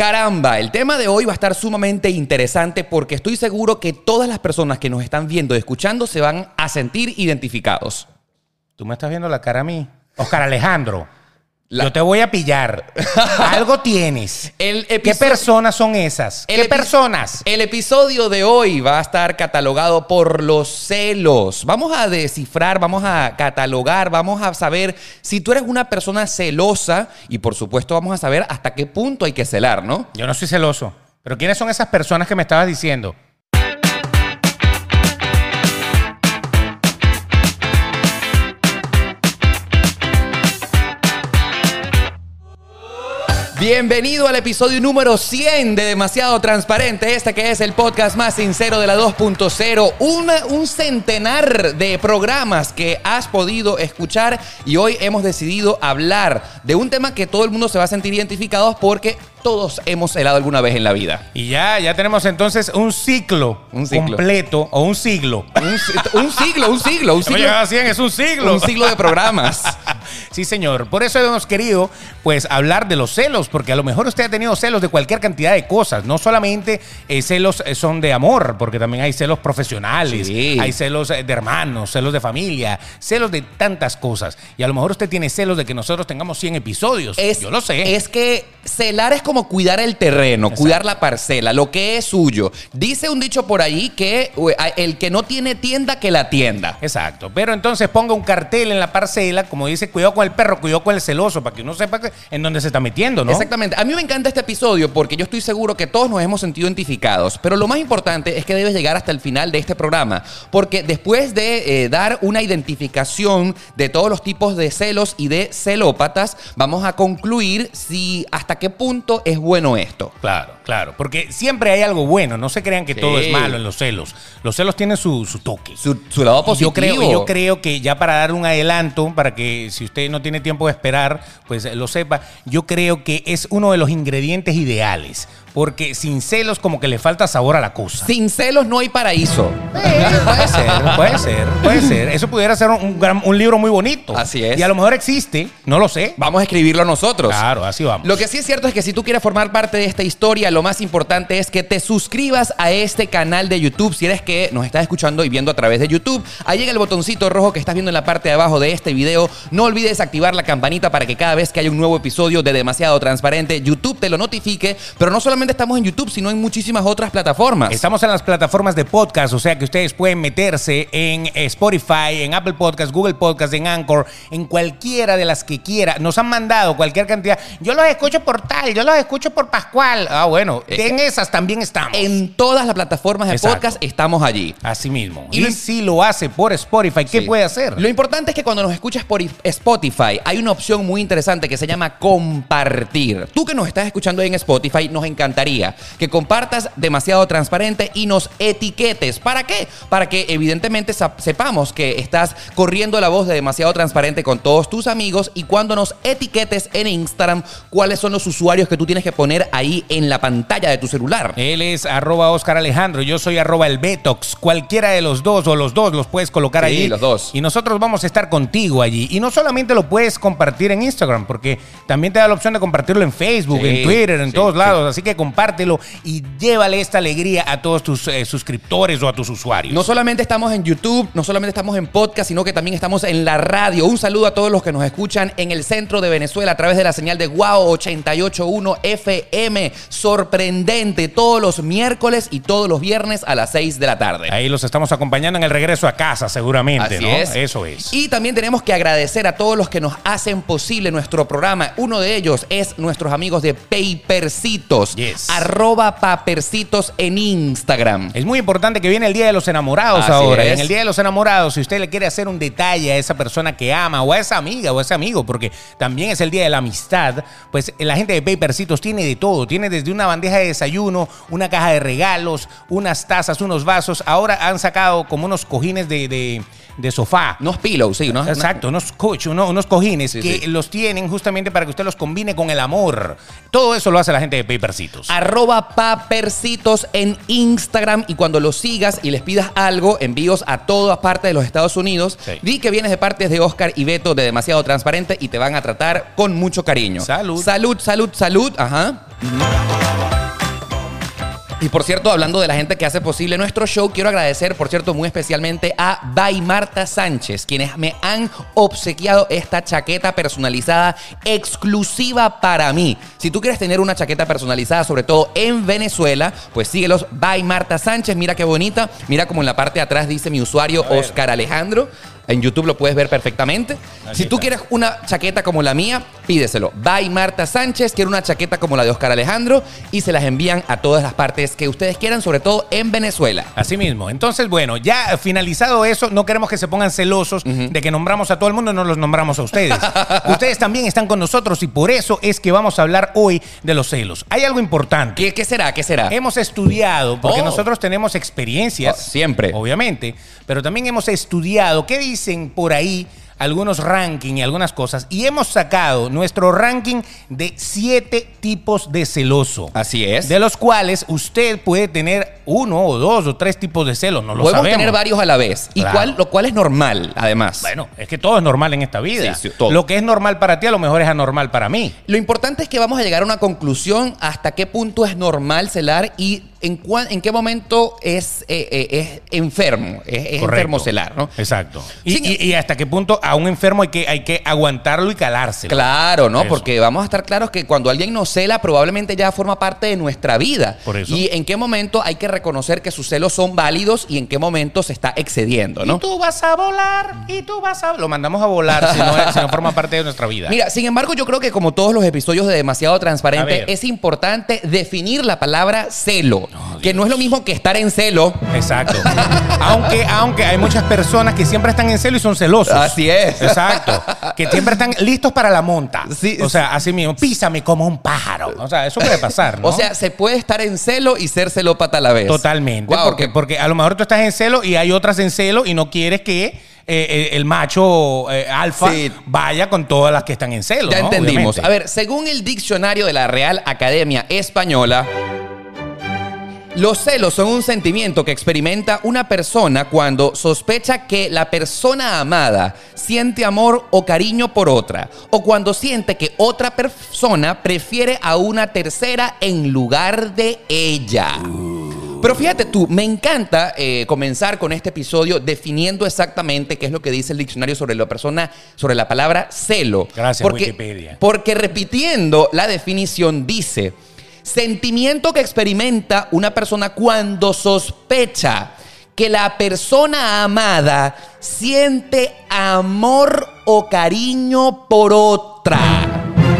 Caramba, el tema de hoy va a estar sumamente interesante porque estoy seguro que todas las personas que nos están viendo y escuchando se van a sentir identificados. Tú me estás viendo la cara a mí. Oscar Alejandro. La- Yo te voy a pillar. Algo tienes. El ¿Qué personas son esas? El ¿Qué epi- personas? El episodio de hoy va a estar catalogado por los celos. Vamos a descifrar, vamos a catalogar, vamos a saber si tú eres una persona celosa y por supuesto vamos a saber hasta qué punto hay que celar, ¿no? Yo no soy celoso. Pero ¿quiénes son esas personas que me estabas diciendo? Bienvenido al episodio número 100 de Demasiado Transparente, este que es el podcast más sincero de la 2.0, Una- un centenar de programas que has podido escuchar y hoy hemos decidido hablar de un tema que todo el mundo se va a sentir identificados porque todos hemos helado alguna vez en la vida. Y ya, ya tenemos entonces un ciclo, Un ciclo. completo o un siglo. Un, un siglo, un siglo, un siglo, llegado a 100, es un siglo. un siglo de programas. Sí, señor. Por eso hemos querido, pues, hablar de los celos, porque a lo mejor usted ha tenido celos de cualquier cantidad de cosas. No solamente eh, celos eh, son de amor, porque también hay celos profesionales, Sí. hay celos eh, de hermanos, celos de familia, celos de tantas cosas. Y a lo mejor usted tiene celos de que nosotros tengamos 100 episodios. Es, Yo lo sé. Es que celar es como cuidar el terreno, cuidar la parcela, lo que es suyo. Dice un dicho por ahí que el que no tiene tienda, que la tienda. Exacto. Pero entonces ponga un cartel en la parcela, como dice, cuidado con el perro, cuidado con el celoso, para que uno sepa que- en dónde se está metiendo, ¿no? Exactamente. A mí me encanta este episodio porque yo estoy seguro que todos nos hemos sentido identificados. Pero lo más importante es que debes llegar hasta el final de este programa. Porque después de eh, dar una identificación de todos los tipos de celos y de celópatas, vamos a concluir si hasta qué punto es bueno esto. Claro, claro. Porque siempre hay algo bueno. No se crean que todo es malo en los celos. Los celos tienen su, su toque. Su, su lado positivo. yo creo, yo creo que ya para dar un adelanto, para que si usted no tiene tiempo de esperar, pues lo sepa, yo creo que es uno de los ingredientes ideales. Porque sin celos como que le falta sabor a la cosa. Sin celos no hay paraíso. Eh, puede ser, puede ser, puede ser. Eso pudiera ser un, gran- un libro muy bonito. Así es. Y a lo mejor existe, no lo sé. Vamos a escribirlo nosotros. Claro, así vamos. Lo que sí es cierto es que si tú quieres formar parte de esta historia, lo más importante es que te suscribas a este canal de YouTube. Si eres que nos estás escuchando y viendo a través de YouTube, ahí en el botoncito rojo que estás viendo en la parte de abajo de este video, no olvides activar la campanita para que cada vez que haya un nuevo episodio de Demasiado Transparente, YouTube te lo notifique. Pero no solamente estamos en YouTube, sino en muchísimas otras plataformas. Estamos en las plataformas de podcast, o sea que ustedes pueden meterse en Spotify, en Apple Podcast, Google Podcast, en Anchor, en cualquiera de las que quiera. Nos han mandado cualquier cantidad. Yo los escucho por tal, yo los escucho por Pascual. Ah, bueno, Eh, en esas también estamos. En todas las plataformas de Exacto. podcast estamos allí. Así mismo. Y si lo hace por Spotify, ¿qué Sí. puede hacer? Lo importante es que cuando nos escuchas por Spotify hay una opción muy interesante que se llama compartir. Tú que nos estás escuchando ahí en Spotify, nos encantaría que compartas demasiado transparente y nos etiquetes. ¿Para qué? Para que evidentemente sepamos que estás corriendo la voz de demasiado transparente con todos tus amigos y cuando nos etiquetes en Instagram, cuáles son los usuarios que tú tienes que poner ahí en la pantalla de tu celular. Él es arroba Oscar Alejandro, yo soy arroba el Betox. Cualquiera de los dos o los dos los puedes colocar Sí, allí. los dos. Y nosotros vamos a estar contigo allí. Y no solamente lo puedes compartir en Instagram, porque también te da la opción de compartirlo en Facebook, Sí, en Twitter, en sí, todos lados. Así que compártelo y llévale esta alegría a todos tus eh, suscriptores o a tus usuarios. No solamente estamos en YouTube, no solamente estamos en podcast, sino que también estamos en la radio. Un saludo a todos los que nos escuchan en el centro de Venezuela a través de la señal de Guau 881 FM. Sorprendente todos los miércoles y todos los viernes a las 6 de la tarde. Ahí los estamos acompañando en el regreso a casa, seguramente, Así ¿no? es. Eso es. Y también tenemos que agradecer a todos los que nos hacen posible nuestro programa. Uno de ellos es nuestros amigos de Papercitos. Yes. Arroba Papercitos en Instagram. Es muy importante que viene el Día de los Enamorados Así ahora. Es. en el Día de los Enamorados, si usted le quiere hacer un detalle a esa persona que ama, o a esa amiga, o a ese amigo, porque también es el Día de la Amistad, pues la gente de Papercitos tiene de todo. Tiene desde una bandeja de desayuno, una caja de regalos, unas tazas, unos vasos. Ahora han sacado como unos cojines de, de- de sofá. Unos pillows, sí, ¿no? Exacto, unos coach, uno- unos cojines Sí, que sí. los tienen justamente para que usted los combine con el amor. Todo eso lo hace la gente de Papercitos. Papercitos. Arroba Papercitos en Instagram y cuando los sigas y les pidas algo, envíos a todas partes de los Estados Unidos, Sí. di que vienes de partes de Oscar y Beto de Demasiado Transparente y te van a tratar con mucho cariño. Salud. Salud, salud, salud. Ajá. Y por cierto, hablando de la gente que hace posible nuestro show, quiero agradecer, por cierto, muy especialmente a Bay Marta Sánchez, quienes me han obsequiado esta chaqueta personalizada exclusiva para mí. Si tú quieres tener una chaqueta personalizada, sobre todo en Venezuela, pues síguelos. Bay Marta Sánchez, mira qué bonita. Mira como en la parte de atrás dice mi usuario. Oscar Alejandro. En YouTube lo puedes ver perfectamente. Aquí si tú está. quieres una chaqueta como la mía, pídeselo. By Marta Sánchez, quiere una chaqueta como la de Oscar Alejandro y se las envían a todas las partes que ustedes quieran, sobre todo en Venezuela. Así mismo. Entonces, bueno, ya finalizado eso, no queremos que se pongan celosos de que nombramos a todo el mundo, no los nombramos a ustedes. ustedes también están con nosotros y por eso es que vamos a hablar hoy de los celos. Hay algo importante. ¿Qué, qué será? ¿Qué será? Hemos estudiado, porque Oh. nosotros tenemos experiencias. Oh, siempre. Obviamente. Pero también hemos estudiado qué dicen por ahí algunos rankings y algunas cosas. Y hemos sacado nuestro ranking de siete tipos de celoso. Así es. De los cuales usted puede tener uno o dos o tres tipos de celos. No lo Podemos sabemos. tener varios a la vez, y Claro. cual, lo cual es normal, además. Bueno, es que todo es normal en esta vida. Sí, sí, todo. Lo que es normal para ti a lo mejor es anormal para mí. Lo importante es que vamos a llegar a una conclusión hasta qué punto es normal celar y en, en qué momento es, eh, eh, es enfermo, es, enfermo celar, ¿no? Exacto. Y, Sin- y- y hasta qué punto a un enfermo hay que, hay que aguantarlo y calárselo. Claro, ¿no? Eso. Porque vamos a estar claros que cuando alguien nos cela, probablemente ya forma parte de nuestra vida. Por eso. Y en qué momento hay que reconocer que sus celos son válidos y en qué momento se está excediendo, Y ¿no? tú vas a volar, y tú vas a... Lo mandamos a volar si no, si no forma parte de nuestra vida. Mira, sin embargo, yo creo que como todos los episodios de Demasiado Transparente, es importante definir la palabra celo, que no es lo mismo que estar en celo. Exacto. aunque, aunque hay muchas personas que siempre están en celo y son celosos. Así es. Exacto. Que siempre están listos para la monta. Sí, o sea, así mismo, písame como un pájaro. O sea, eso puede pasar, ¿no? O sea, se puede estar en celo y ser celópata a la vez. Totalmente. Porque, porque a lo mejor tú estás en celo y hay otras en celo y no quieres que eh, eh, el macho eh, alfa Sí. vaya con todas las que están en celo. Ya ¿no? entendimos. Obviamente. A ver, según el diccionario de la Real Academia Española, los celos son un sentimiento que experimenta una persona cuando sospecha que la persona amada siente amor o cariño por otra, o cuando siente que otra persona prefiere a una tercera en lugar de ella. Pero fíjate tú, me encanta eh, comenzar con este episodio definiendo exactamente qué es lo que dice el diccionario sobre la persona, sobre la palabra celo. Gracias, porque, Wikipedia. Porque repitiendo la definición dice, sentimiento que experimenta una persona cuando sospecha que la persona amada siente amor o cariño por otra.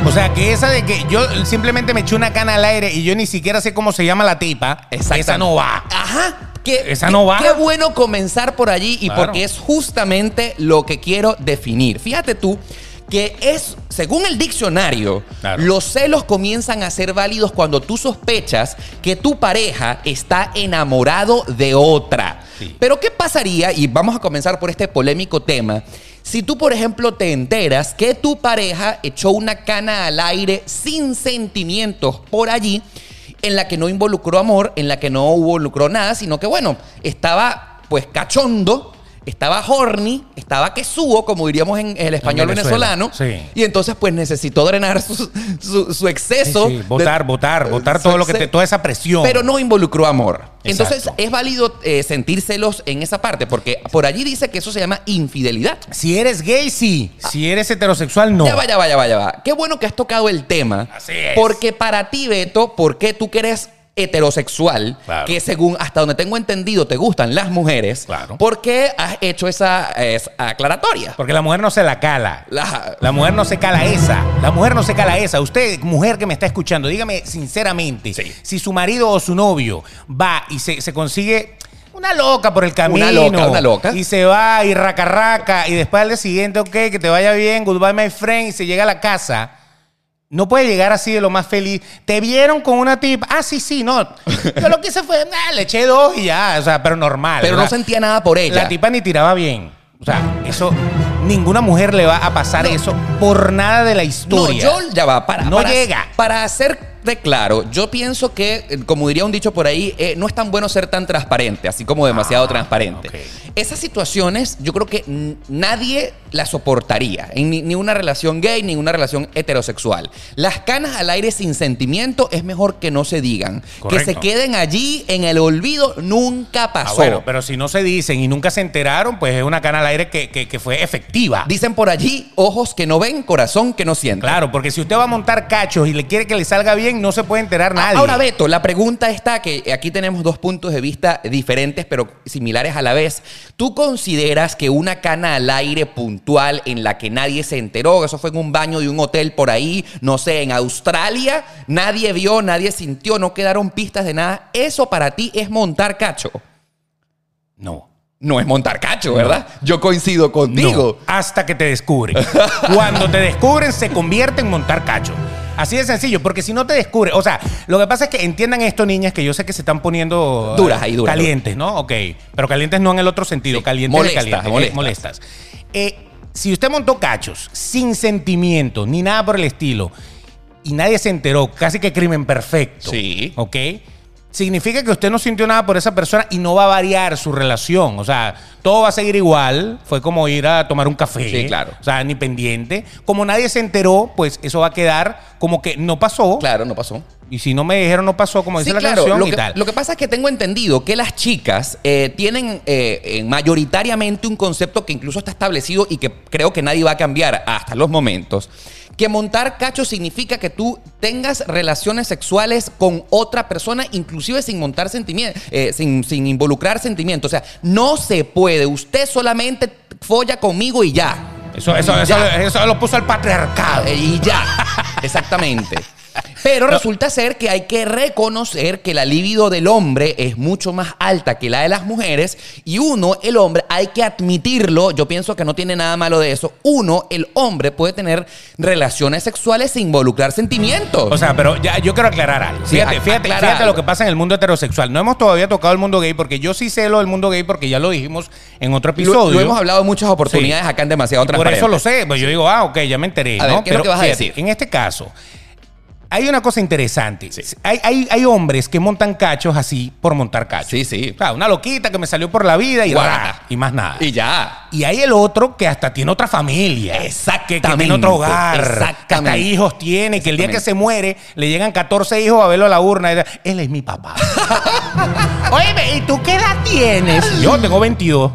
O sea, que esa de que yo simplemente me eché una cana al aire y yo ni siquiera sé cómo se llama la tipa, esa no va. Ajá. Qué, Esa no va. Qué bueno comenzar por allí y Claro. porque es justamente lo que quiero definir. Fíjate tú que es, según el diccionario, Claro. los celos comienzan a ser válidos cuando tú sospechas que tu pareja está enamorado de otra. Sí. Pero ¿qué pasaría? Y vamos a comenzar por este polémico tema. Si tú, por ejemplo, te enteras que tu pareja echó una cana al aire sin sentimientos por allí, en la que no involucró amor, en la que no involucró nada, sino que, bueno, estaba pues cachondo, estaba horny, estaba quesúo, como diríamos en el español Venezuela, venezolano, sí. y entonces pues necesitó drenar su, su- su exceso. Sí, sí, votar, de- votar, votar su todo lo que te, toda esa presión. pero no involucró amor. Exacto. Entonces es válido eh, sentir celos en esa parte, porque por allí dice que eso se llama infidelidad. Si eres gay, sí. Si eres heterosexual, no. Ya va, ya va, ya va. Qué bueno que has tocado el tema. Así es. Porque para ti, Beto, porque tú que eres heterosexual, Claro. que según hasta donde tengo entendido te gustan las mujeres, Claro. ¿por qué has hecho esa, esa aclaratoria? Porque la mujer no se la cala. La- La mujer no se cala esa. La mujer no se cala esa. Usted, mujer que me está escuchando, dígame sinceramente, Sí. si su marido o su novio va y se, se consigue una loca por el camino. Una loca, una loca. Y se va y raca raca y después al día siguiente, ok, que te vaya bien, goodbye my friend, y se llega a la casa. No puede llegar así de lo más feliz. Te vieron con una tipa. Ah, sí, sí, no. Yo lo que hice fue, nah, le eché dos y ya. O sea, pero normal. pero no sentía nada por ella. la tipa ni tiraba bien. O sea, eso, ninguna mujer le va a pasar eso por nada de la No, historia. yo ya va. Para, No para- llega. Para hacer claro, yo pienso que, eh, como diría un dicho por ahí, eh, no es tan bueno ser tan transparente, así como demasiado Ah, transparente. Esas situaciones yo creo que nadie las soportaría en ni, ni una relación gay ni una relación heterosexual. Las canas al aire sin sentimiento es mejor que no se digan. Que se queden allí en el olvido, nunca Ah, pasó. bueno, pero si no se dicen y nunca se enteraron, pues es una cana al aire que, que- que fue efectiva. Dicen por allí, ojos que no ven, corazón que no siente. Claro, porque si usted va a montar cachos y le quiere que le salga bien, no se puede enterar nadie. Ahora, Beto, la pregunta está que aquí tenemos dos puntos de vista diferentes, pero similares a la vez. ¿Tú consideras que una cana al aire puntual en la que nadie se enteró, eso fue en un baño de un hotel por ahí, no sé, en Australia, nadie vio, nadie sintió, no quedaron pistas de nada, eso para ti es montar cacho? No. No es montar cacho, ¿verdad? Yo coincido contigo. No, hasta que te descubren. Cuando te descubren, se convierte en montar cacho. Así de sencillo, porque si no te descubren, o sea, lo que pasa es que entiendan esto, niñas, que yo sé que se están poniendo eh, Duras ahí, duras, Calientes, ¿no? Ok. Pero calientes no en el otro sentido, Sí, calientes molestas, de calientes, eh, molestas. molestas. Eh, si usted montó cachos sin sentimiento ni nada por el estilo y nadie se enteró, casi que crimen perfecto. Sí. ¿Ok? Significa que usted no sintió nada por esa persona y no va a variar su relación. O sea, todo va a seguir igual. Fue como ir a tomar un café. Sí, claro. O sea, ni pendiente. Como nadie se enteró, pues eso va a quedar como que no pasó. Claro, no pasó. Y si no me dijeron no pasó, como dice Sí, la claro. canción Lo y que, tal. lo que pasa es que tengo entendido que las chicas eh, tienen eh, eh, mayoritariamente un concepto que incluso está establecido y que creo que nadie va a cambiar hasta los momentos. Que montar cacho significa que tú tengas relaciones sexuales con otra persona, inclusive sin montar sentimientos, sin, sin involucrar sentimientos. O sea, no se puede. Usted solamente folla conmigo y ya. Eso, eso, eso, lo puso el patriarcado. Eh, Y ya, exactamente. Pero resulta ser que hay que reconocer que la libido del hombre es mucho más alta que la de las mujeres y uno, el hombre, hay que admitirlo, yo pienso que no tiene nada malo de eso, uno, el hombre puede tener relaciones sexuales sin involucrar sentimientos. O sea, pero ya, yo quiero aclarar algo. Sí, Fíjate, fíjate, fíjate lo que pasa en el mundo heterosexual. No hemos todavía tocado el mundo gay porque yo sí sé lo del mundo gay porque ya lo dijimos en otro lo, episodio. lo hemos hablado en muchas oportunidades Sí. acá en Demasiado Por Transparente. eso lo sé. Pues yo digo, ah, ok, ya me enteré. A ver, ¿no? ¿qué es lo que vas a fíjate, decir? En este caso, hay una cosa interesante. Hay, hay, hay hombres que montan cachos así por montar cachos. Sí, sí. O sea, una loquita que me salió por la vida y, Guarda. ra, y más nada. Y ya. Y hay el otro que hasta tiene otra familia. Exactamente. Que, que tiene otro hogar. Exactamente. Hasta hijos tiene. Que el día que se muere le llegan 14 hijos a verlo a la urna. y dice, Él es mi papá. Oye, ¿y tú qué edad tienes? Yo tengo 22.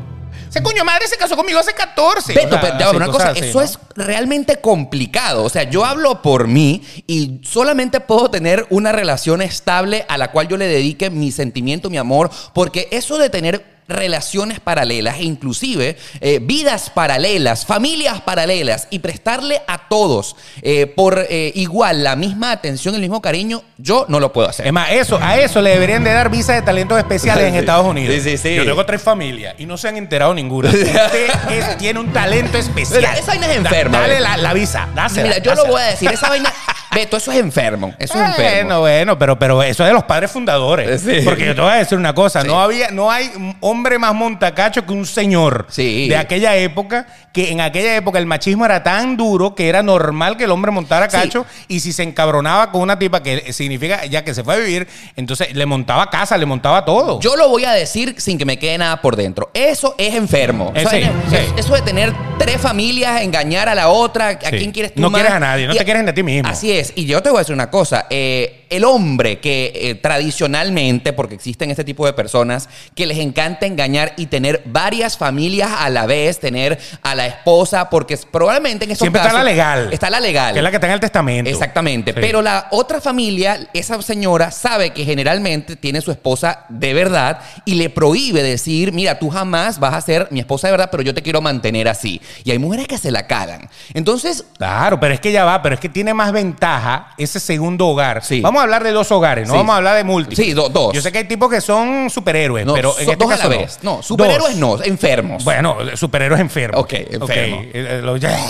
Ese coño madre se casó conmigo hace 14. Beto, O sea, pero ya, así, una cosa, eso ¿no? es realmente complicado. O sea, yo hablo por mí y solamente puedo tener una relación estable a la cual yo le dedique mi sentimiento, mi amor, porque eso de tener relaciones paralelas e inclusive eh, vidas paralelas, familias paralelas y prestarle a todos eh, por eh, igual la misma atención, el mismo cariño, yo no lo puedo hacer. Es más, eso, a eso le deberían de dar visa de talentos especiales en. Estados Unidos. Sí, sí, sí. Yo tengo tres familias y no se han enterado ninguna. Usted es- tiene un talento especial. Pero esa vaina es Da- enferma, dale la, la visa, dásela. Mira, yo lo voy a decir, esa vaina, Beto, eso es enfermo, eso es enfermo. Bueno, bueno, pero, pero eso es de los padres fundadores. Sí. Porque yo te voy a decir una cosa, Sí. no había, no hay hombre más montacacho que un señor Sí. de aquella época, que en aquella época el machismo era tan duro que era normal que el hombre montara cacho y si se encabronaba con una tipa que significa ya que se fue a vivir, entonces le montaba casa, le montaba todo. Yo lo voy a decir sin que me quede nada por dentro. Eso es enfermo. Eh, O sea, sí, es- sí. Eso de tener tres familias, engañar a la otra, a quién quieres tú No más? quieres a nadie, no Y- te quieres ni a ti mismo. Así es. Y yo te voy a decir una cosa. eh, el hombre que eh, tradicionalmente, porque existen este tipo de personas, que les encanta engañar y tener varias familias a la vez, tener a la esposa, porque probablemente en esos Siempre está la legal. Está la legal. Que es la que está en el testamento. Exactamente. Sí. Pero la otra familia, esa señora sabe que generalmente tiene su esposa de verdad y le prohíbe decir, mira, tú jamás vas a ser mi esposa de verdad, pero yo te quiero mantener así. Y hay mujeres que se la cagan. Entonces, Claro, pero es que ya va, pero es que tiene más ventaja ese segundo hogar. Sí. Vamos a hablar de dos hogares, no Sí. vamos a hablar de múltiples. Sí, do- dos. Yo sé que hay tipos que son superhéroes, no, pero en so- este dos a la vez. No, superhéroes Dos. no, enfermos. Bueno, superhéroes enfermos. Ok, enfermo. eh, eh, ya.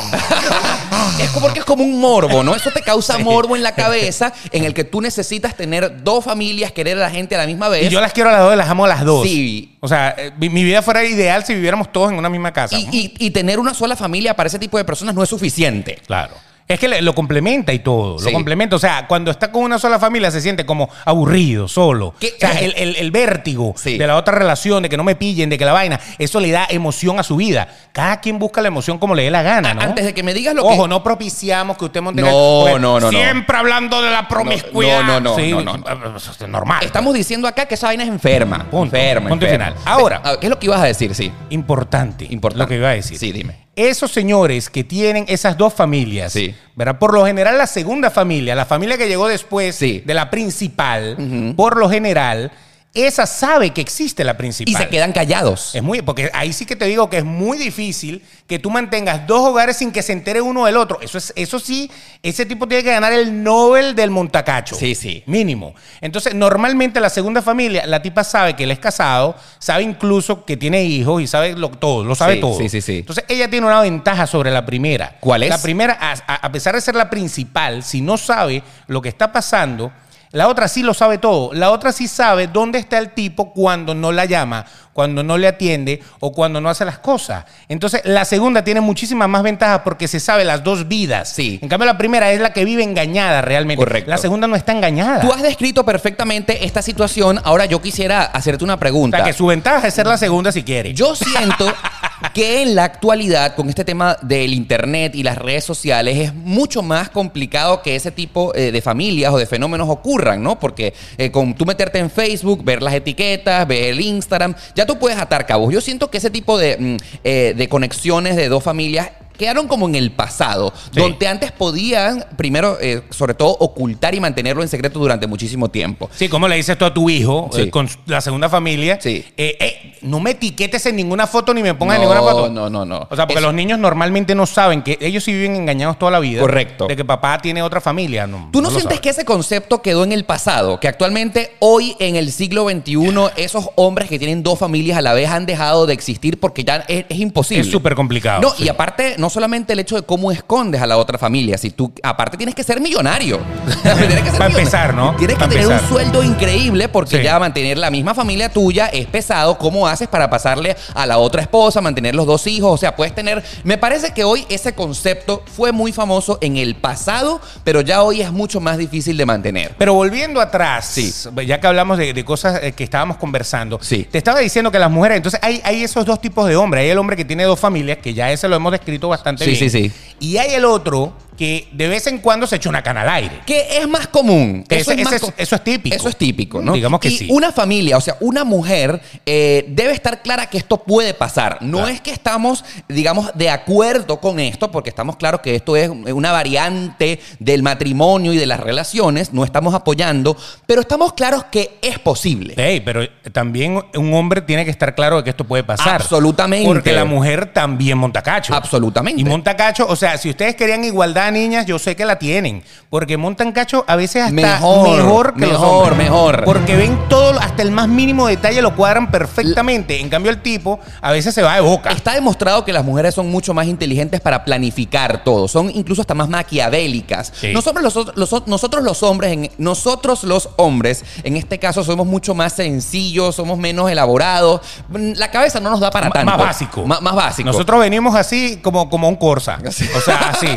Es como porque es como un morbo, ¿no? Eso te causa Sí. morbo en la cabeza en el que tú necesitas tener dos familias, querer a la gente a la misma vez. y yo las quiero a las dos y las amo a las dos. Sí. O sea, eh, mi, mi vida fuera ideal si viviéramos todos en una misma casa. y, y- y tener una sola familia para ese tipo de personas no es suficiente. Claro. Es que le- lo complementa y todo. Sí. Lo complementa. O sea, cuando está con una sola familia se siente como aburrido, solo. ¿Qué? O sea, el, el- el vértigo Sí. de la otra relación, de que no me pillen, de que la vaina, eso le da emoción a su vida. Cada quien busca la emoción como le dé la gana, ¿no? Antes de que me digas lo Ojo, que... no propiciamos que usted monte No, no, no, no. Siempre hablando de la promiscuidad. no, no, no, Sí, no, Normal. Estamos diciendo acá que esa vaina es enferma. Punto. Enferma, Punto enferma. final. Ahora. Ah, ¿Qué es lo que ibas a decir? Sí. Importante, Importante. lo que iba a decir. Sí, dime. Esos señores que tienen esas dos familias, Sí. ¿verdad? Por lo general, la segunda familia, la familia que llegó después Sí. de la principal, por lo general, esa sabe que existe la principal. Y se quedan callados. Es muy, porque ahí sí que te digo que es muy difícil que tú mantengas dos hogares sin que se entere uno del otro. Eso es, eso sí, ese tipo tiene que ganar el Nobel del Montacacho. Sí, sí. Mínimo. Entonces, normalmente la segunda familia, la tipa sabe que él es casado, sabe incluso que tiene hijos y sabe lo, todo, lo sabe Sí, todo. sí, sí, sí. Entonces, ella tiene una ventaja sobre la primera. ¿Cuál es? La primera, a, a- a pesar de ser la principal, si no sabe lo que está pasando, la otra sí lo sabe todo. La otra sí sabe dónde está el tipo cuando no la llama, cuando no le atiende o cuando no hace las cosas. Entonces, la segunda tiene muchísimas más ventajas porque se sabe las dos vidas. Sí. En cambio, la primera es la que vive engañada realmente. Correcto. La segunda no está engañada. Tú has descrito perfectamente esta situación. Ahora yo quisiera hacerte una O pregunta. sea, que su ventaja es ser la segunda si quiere. Yo siento que en la actualidad, con este tema del internet y las redes sociales, es mucho más complicado que ese tipo eh, de familias o de fenómenos ocurran, ¿no? Porque eh, con tú meterte en Facebook, ver las etiquetas, ver el Instagram, ya tú puedes atar cabos. Yo siento que ese tipo de, mm, eh, de conexiones de dos familias quedaron como en el pasado, Sí. donde antes podían, primero, eh, sobre todo, ocultar y mantenerlo en secreto durante muchísimo tiempo. Sí, ¿cómo le dices tú a tu hijo Sí. eh, con la segunda familia? Sí. Eh, no me etiquetes en ninguna foto ni me pongas en ninguna foto. no, no, no. O sea, porque Eso- los niños normalmente no saben que ellos sí viven engañados toda la vida. Correcto. De que papá tiene otra familia. No, ¿Tú no, sientes que ese concepto quedó en el pasado? Que actualmente, hoy en el siglo XXI, esos hombres que tienen dos familias a la vez han dejado de existir porque ya es, es imposible. Es súper complicado, No, y aparte, no solamente el hecho de cómo escondes a la otra familia, si tú, aparte tienes que ser millonario. Tienes que ser Pa' millonario. empezar, ¿no? Tienes que tener un sueldo increíble porque Sí. ya mantener la misma familia tuya es pesado. ¿Cómo haces para pasarle a la otra esposa, mantener los dos hijos? O sea, puedes tener... Me parece que hoy ese concepto fue muy famoso en el pasado, pero ya hoy es mucho más difícil de mantener. Pero volviendo atrás, Sí. ya que hablamos de, de cosas eh, que estábamos conversando, Sí. te estaba diciendo que las mujeres, entonces hay, hay esos dos tipos de hombres. Hay el hombre que tiene dos familias, que ya ese lo hemos descrito bastante Sí, bien. sí, sí. Y hay el otro que de vez en cuando se echa una cana al aire. Que es más común. Ese- más es- co- eso es típico. Eso es típico, ¿no? Digamos que y sí. Una familia, o sea, una mujer eh, debe estar clara que esto puede pasar. No Claro. es que estamos, digamos, de acuerdo con esto, porque estamos claros que esto es una variante del matrimonio y de las relaciones. No estamos apoyando, pero estamos claros que es posible. Ey, pero también un hombre tiene que estar claro de que esto puede pasar. Absolutamente. Porque la mujer también monta cacho. Absolutamente. Y monta cacho, o sea, si ustedes querían igualdad, niñas, yo sé que la tienen. Porque montan cacho a veces hasta Mejor, mejor, que los mejor, hombres. mejor. Porque ven todo, hasta el más mínimo detalle lo cuadran perfectamente. En cambio, el tipo a veces se va de boca. Está demostrado que las mujeres son mucho más inteligentes para planificar todo. Son incluso hasta más maquiavélicas. Sí. Nosotros, los, los- nosotros los hombres, en, nosotros los hombres, en este caso, somos mucho más sencillos, somos menos elaborados. La cabeza no nos da para M- tanto. Más básico. Ma- más básico. Nosotros venimos así como, como un Corsa. O sea, así.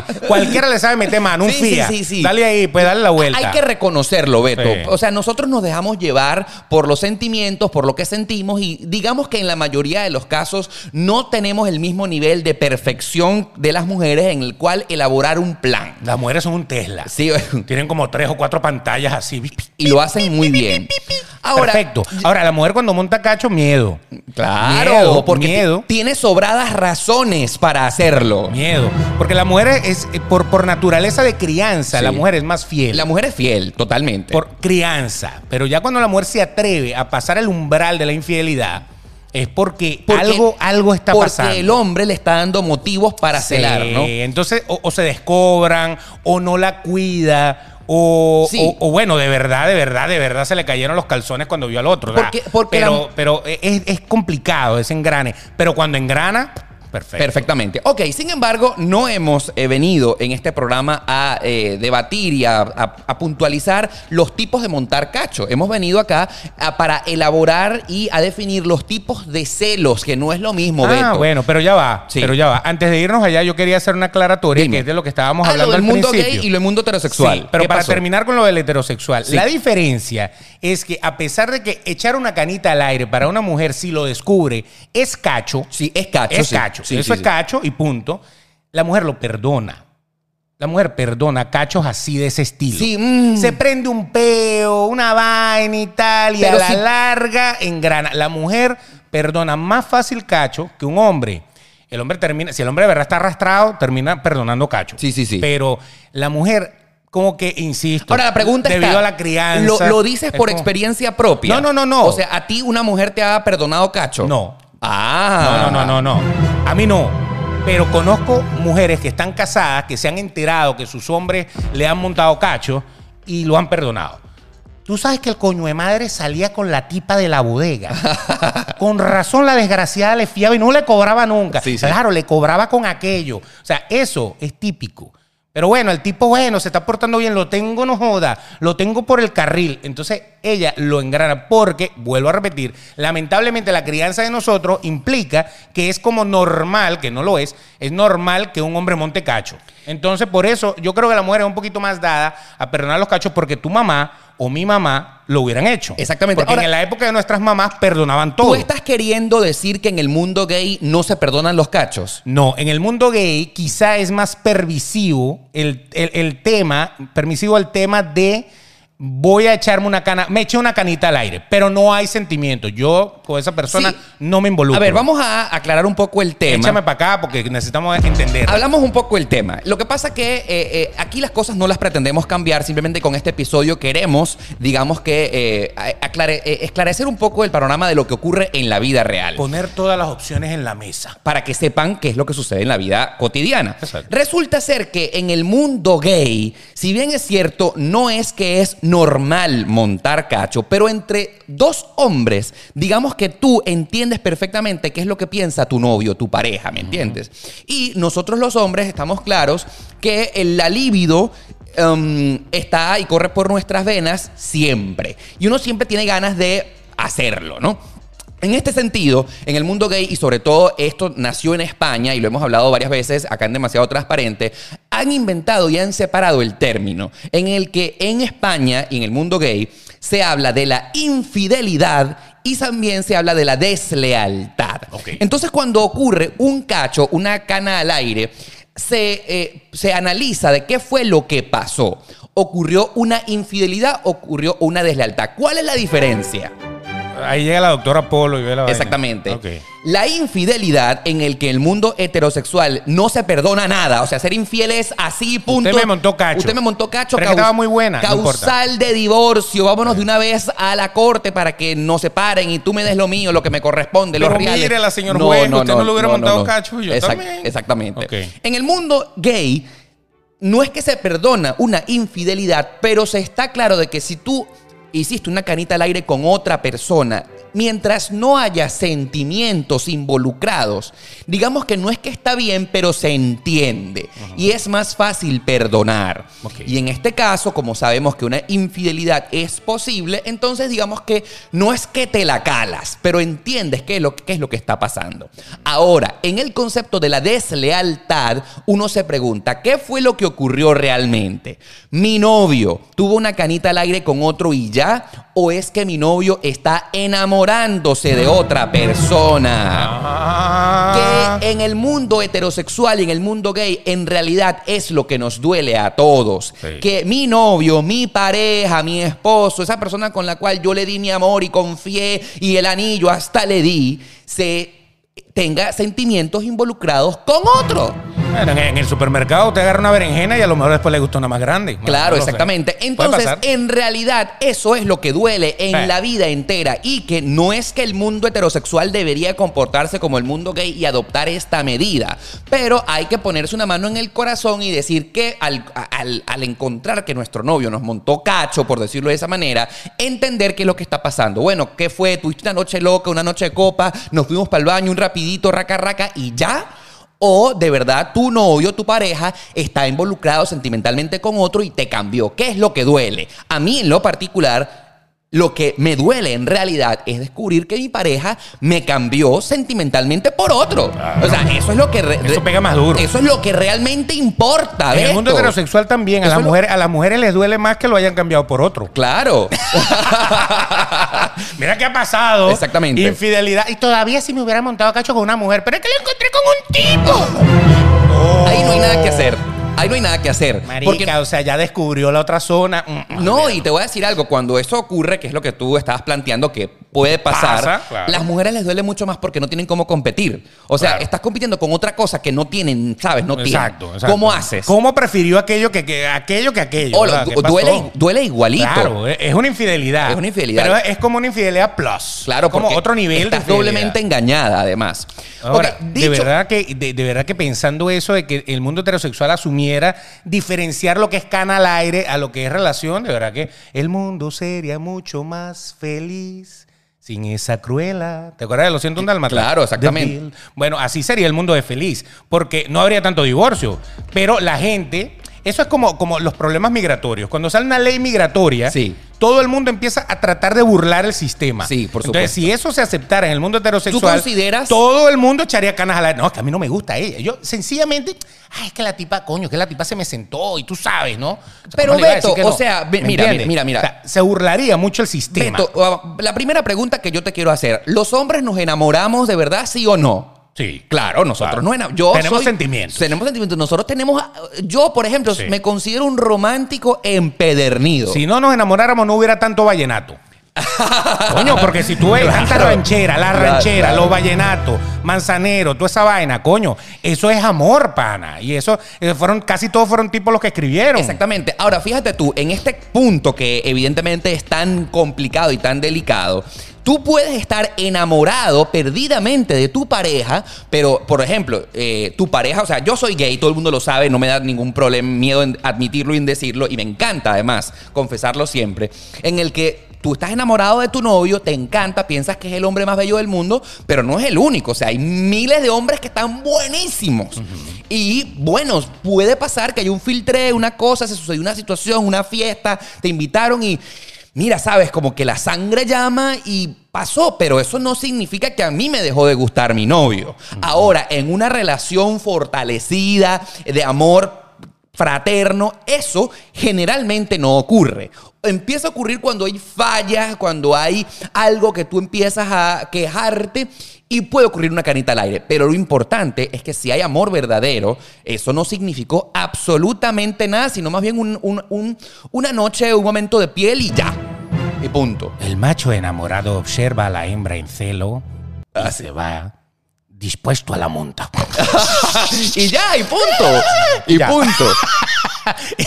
Cualquiera le sabe meter mano, un Sí, sí, sí, sí. Dale ahí, pues dale la vuelta. Hay que reconocerlo, Beto. O sea, nosotros nos dejamos llevar por los sentimientos, por lo que sentimos y digamos que en la mayoría de los casos no tenemos el mismo nivel de perfección de las mujeres en el cual elaborar un plan. Las mujeres son un Tesla. Sí, Tienen como tres o cuatro pantallas así. y lo hacen muy bien. Ahora, Perfecto. Ahora, la mujer cuando monta cacho, miedo. claro, Miedo, porque miedo. tiene sobradas razones para hacerlo. Miedo. Porque la mujer es, eh, por, por naturaleza de crianza, Sí. la mujer es más fiel. La mujer es fiel, totalmente. por crianza. Pero ya cuando la mujer se atreve a pasar el umbral de la infidelidad, es porque, Porque- algo, algo está porque pasando. el hombre le está dando motivos para Sí, celar, ¿no? Entonces, o, o se descobran, o no la cuida, o, Sí. o- o bueno, de verdad, de verdad, de verdad se le cayeron los calzones cuando vio al otro. Porque- porque pero la- pero es, es complicado ese engrane. Pero cuando engrana, Perfecto. Perfectamente. Ok, sin embargo, no hemos eh, venido en este programa a eh, debatir y a, a- a puntualizar los tipos de montar cacho. Hemos venido acá a- para elaborar y a definir los tipos de celos, que no es lo mismo, Ah, Beto. bueno, pero ya va. Sí. Pero ya va. Antes de irnos allá, yo quería hacer una aclaratoria, Dime. que es de lo que estábamos Ah, hablando lo del al mundo principio. gay y lo del mundo heterosexual. Sí, pero ¿Qué para pasó? terminar con lo del heterosexual, Sí. la diferencia es que a pesar de que echar una canita al aire para una mujer, si lo descubre, es cacho, Sí, es cacho. es sí. Cacho, Sí, eso sí, es cacho y punto, la mujer lo perdona. La mujer perdona cachos así de ese estilo. Sí, mm. Se prende un peo, una vaina y tal, y Pero a la si- larga engrana. La mujer perdona más fácil cacho que un hombre. El hombre termina, si el hombre de verdad está arrastrado, termina perdonando cacho. Sí, sí, sí. Pero la mujer, como que, insisto, Ahora la pregunta debido está, a la crianza. ¿Lo, lo dices es por como- experiencia propia? No, no, no, no. O sea, ¿a ti una mujer te ha perdonado cacho? No. Ah. No, no, no, no, no. A mí no. Pero conozco mujeres que están casadas, que se han enterado que sus hombres le han montado cacho y lo han perdonado. Tú sabes que el coño de madre salía con la tipa de la bodega. con razón la desgraciada le fiaba y no le cobraba nunca. Sí, sí. Claro, le cobraba con aquello. O sea, eso es típico. Pero bueno, el tipo bueno, se está portando bien, lo tengo, no joda, lo tengo por el carril. Entonces ella lo engrana porque, vuelvo a repetir, lamentablemente la crianza de nosotros implica que es como normal, que no lo es, es normal que un hombre monte cacho. Entonces por eso yo creo que la mujer es un poquito más dada a perdonar los cachos porque tu mamá o mi mamá lo hubieran hecho. Exactamente. Porque Ahora- en la época de nuestras mamás perdonaban todo. ¿Tú estás queriendo decir que en el mundo gay no se perdonan los cachos? No, en el mundo gay quizá es más permisivo el, el- el tema, permisivo el tema de voy a echarme una cana, me eché una canita al aire, pero no hay sentimiento. Yo con esa persona Sí. no me involucro. A ver, vamos a aclarar un poco el tema. Échame para acá porque necesitamos entender. Hablamos un poco del tema. Lo que pasa que eh, eh, aquí las cosas no las pretendemos cambiar. Simplemente con este episodio queremos, digamos que, eh, aclare- eh, esclarecer un poco el panorama de lo que ocurre en la vida real. Poner todas las opciones en la mesa. para que sepan qué es lo que sucede en la vida cotidiana. Exacto. Resulta ser que en el mundo gay, si bien es cierto, no es que es normal montar cacho, pero entre dos hombres, digamos que tú entiendes perfectamente qué es lo que piensa tu novio, tu pareja, ¿me entiendes? Y nosotros los hombres estamos claros que el la libido um, está y corre por nuestras venas siempre. Y uno siempre tiene ganas de hacerlo, ¿no? En este sentido, en el mundo gay, y sobre todo esto nació en España, y lo hemos hablado varias veces acá en Demasiado Transparente, han inventado y han separado el término en el que en España y en el mundo gay se habla de la infidelidad y también se habla de la deslealtad. Entonces, cuando ocurre un cacho, una cana al aire, se, eh, se analiza de qué fue lo que pasó. ¿Ocurrió una infidelidad? ¿Ocurrió una deslealtad? ¿Cuál es la diferencia? Ahí llega la doctora Polo y ve la. Exactamente. La infidelidad en el que el mundo heterosexual no se perdona nada. O sea, ser infiel es así, punto. Usted me montó cacho. Usted me montó cacho. Pero que estaba muy buena, no Causal de divorcio. Vámonos de una vez a la corte para que nos separen y tú me des lo mío, lo que me corresponde, los Pero reales. mírela, señor juez, usted no le hubiera montado cacho, yo Exact- también. Exactamente. En el mundo gay, no es que se perdona una infidelidad, pero se está claro de que si tú hiciste una canita al aire con otra persona, mientras no haya sentimientos involucrados, digamos que no es que está bien, pero se entiende. Y es más fácil perdonar. Y en este caso, como sabemos que una infidelidad es posible, entonces digamos que no es que te la calas, pero entiendes qué es lo, qué es lo que está pasando. Ahora, en el concepto de la deslealtad, uno se pregunta, ¿qué fue lo que ocurrió realmente? ¿Mi novio tuvo una canita al aire con otro y ya? ¿O es que mi novio está enamorándose de otra persona? Ah. que en el mundo heterosexual y en el mundo gay en realidad es lo que nos duele a todos. Sí. Que mi novio, mi pareja, mi esposo, esa persona con la cual yo le di mi amor y confié y el anillo hasta le di, se tenga sentimientos involucrados con otro. Bueno, en, el supermercado usted agarra una berenjena y a lo mejor después le gusta una más grande. Claro, sé. exactamente. Entonces, en realidad, eso es lo que duele en la vida entera. Y que no es que el mundo heterosexual debería comportarse como el mundo gay y adoptar esta medida. Pero hay que ponerse una mano en el corazón y decir que al, al- al encontrar que nuestro novio nos montó cacho, por decirlo de esa manera, entender qué es lo que está pasando. Bueno, ¿qué fue? Tuviste una noche loca, una noche de copa, nos fuimos para el baño, un rapidito, raca, raca, y ya. O de verdad tu novio, tu pareja, está involucrado sentimentalmente con otro y te cambió. ¿Qué es lo que duele? A mí en lo particular, lo que me duele en realidad es descubrir que mi pareja me cambió sentimentalmente por otro. Claro. O sea, eso es lo que... re- Eso pega más duro. Eso es lo que realmente importa. En el mundo esto. heterosexual también, a Eso las, es lo- mujeres, a las mujeres les duele más que lo hayan cambiado por otro. Claro. Mira qué ha pasado. Exactamente. Infidelidad. Y todavía si me hubiera montado cacho con una mujer, pero es que lo encontré con un tipo. Ahí no hay nada que hacer. Ahí no hay nada que hacer. Marica, Porque o sea, ya descubrió la otra zona. Mm, mm, No, y te voy a decir algo, cuando eso ocurre, que es lo que tú estabas planteando que puede pasar, Pasa, claro. las mujeres les duele mucho más porque no tienen cómo competir. O sea, Claro. estás compitiendo con otra cosa que no tienen, ¿sabes? No tienen. Exacto, exacto. ¿Cómo haces? ¿Cómo prefirió aquello que, que- aquello que aquello? Duele, duele igualito. Claro, es es una infidelidad. Es una infidelidad. Pero es como una infidelidad plus. Claro, como porque otro nivel estás de doblemente engañada, además. Ahora, Ok, de, verdad que, de, de verdad que pensando eso de que el mundo heterosexual asumiera diferenciar lo que es cana al aire a lo que es relación, de verdad que el mundo sería mucho más feliz sin esa cruela. ¿Te acuerdas de Lo siento un dalmata? Claro, exactamente. Bueno, así sería el mundo de feliz, porque no habría tanto divorcio, pero la gente... Eso es como, como los problemas migratorios. Cuando sale una ley migratoria, Sí. todo el mundo empieza a tratar de burlar el sistema. Sí, por Entonces, supuesto. si eso se aceptara en el mundo heterosexual, consideras- todo el mundo echaría canas a la. No, es que a mí no me gusta ella. Yo sencillamente, ay, es que la tipa, coño, que la tipa se me sentó y tú sabes, ¿no? O sea, Pero, ¿cómo le iba a Beto, o sea, ve- ¿Me mira, mira, mira. O sea, se burlaría mucho el sistema. Beto, uh, la primera pregunta que yo te quiero hacer, ¿los hombres nos enamoramos de verdad, sí o no? Sí. Claro, nosotros Claro. no yo Tenemos soy- sentimientos. Tenemos sentimientos. Nosotros tenemos. Yo, por ejemplo, Sí. me considero un romántico empedernido. Si no nos enamoráramos, no hubiera tanto vallenato. Coño, porque si tú ves tanta Claro. ranchera, la ranchera, claro. los vallenatos, manzanero, toda esa vaina, coño, eso es amor, pana. Y eso, eh, fueron, casi todos fueron tipos los que escribieron. Exactamente. Ahora, fíjate tú, en este punto que evidentemente es tan complicado y tan delicado, tú puedes estar enamorado perdidamente de tu pareja, pero, por ejemplo, eh, tu pareja, o sea, yo soy gay, todo el mundo lo sabe, no me da ningún problema, miedo en admitirlo y en decirlo, y me encanta además confesarlo siempre, en el que tú estás enamorado de tu novio, te encanta, piensas que es el hombre más bello del mundo, pero no es el único. O sea, hay miles de hombres que están buenísimos. Y bueno, puede pasar que hay un filtre, una cosa, se sucedió una situación, una fiesta, te invitaron y. Mira, sabes, como que la sangre llama y pasó, pero eso no significa que a mí me dejó de gustar mi novio. Ahora, en una relación fortalecida, de amor fraterno, eso generalmente no ocurre. Empieza a ocurrir cuando hay fallas, cuando hay algo que tú empiezas a quejarte y puede ocurrir una canita al aire. Pero lo importante es que si hay amor verdadero, eso no significó absolutamente nada, sino más bien un- un- un- una noche, un momento de piel y ya. Y punto. El macho enamorado observa a la hembra en celo y se va dispuesto a la monta. y ya, y punto. Y Ya. punto.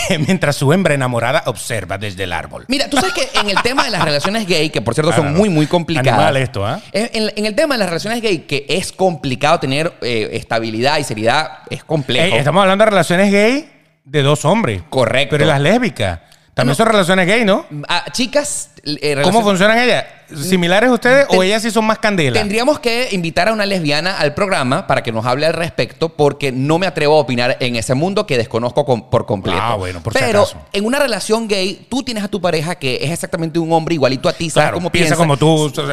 Mientras su hembra enamorada observa desde el árbol. Mira, tú sabes que en el tema de las relaciones gay, que por cierto son muy, muy complicadas. Animal esto, ¿ah? En, el tema de las relaciones gay, que es complicado tener eh, estabilidad y seriedad, es complejo. Ey, estamos hablando de relaciones gay de dos hombres. Correcto. Pero ¿y las lésbicas. También No. son relaciones gay, ¿no? Ah, chicas, eh, ¿Cómo funcionan ellas? ¿Similares a ustedes o ellas sí son más candela? Tendríamos que invitar a una lesbiana al programa para que nos hable al respecto, porque no me atrevo a opinar en ese mundo que desconozco con- por completo. Ah, bueno, por si Pero acaso. en una relación gay, tú tienes a tu pareja que es exactamente un hombre igualito a ti, sabes Claro, cómo piensa piensa. como tú. tú-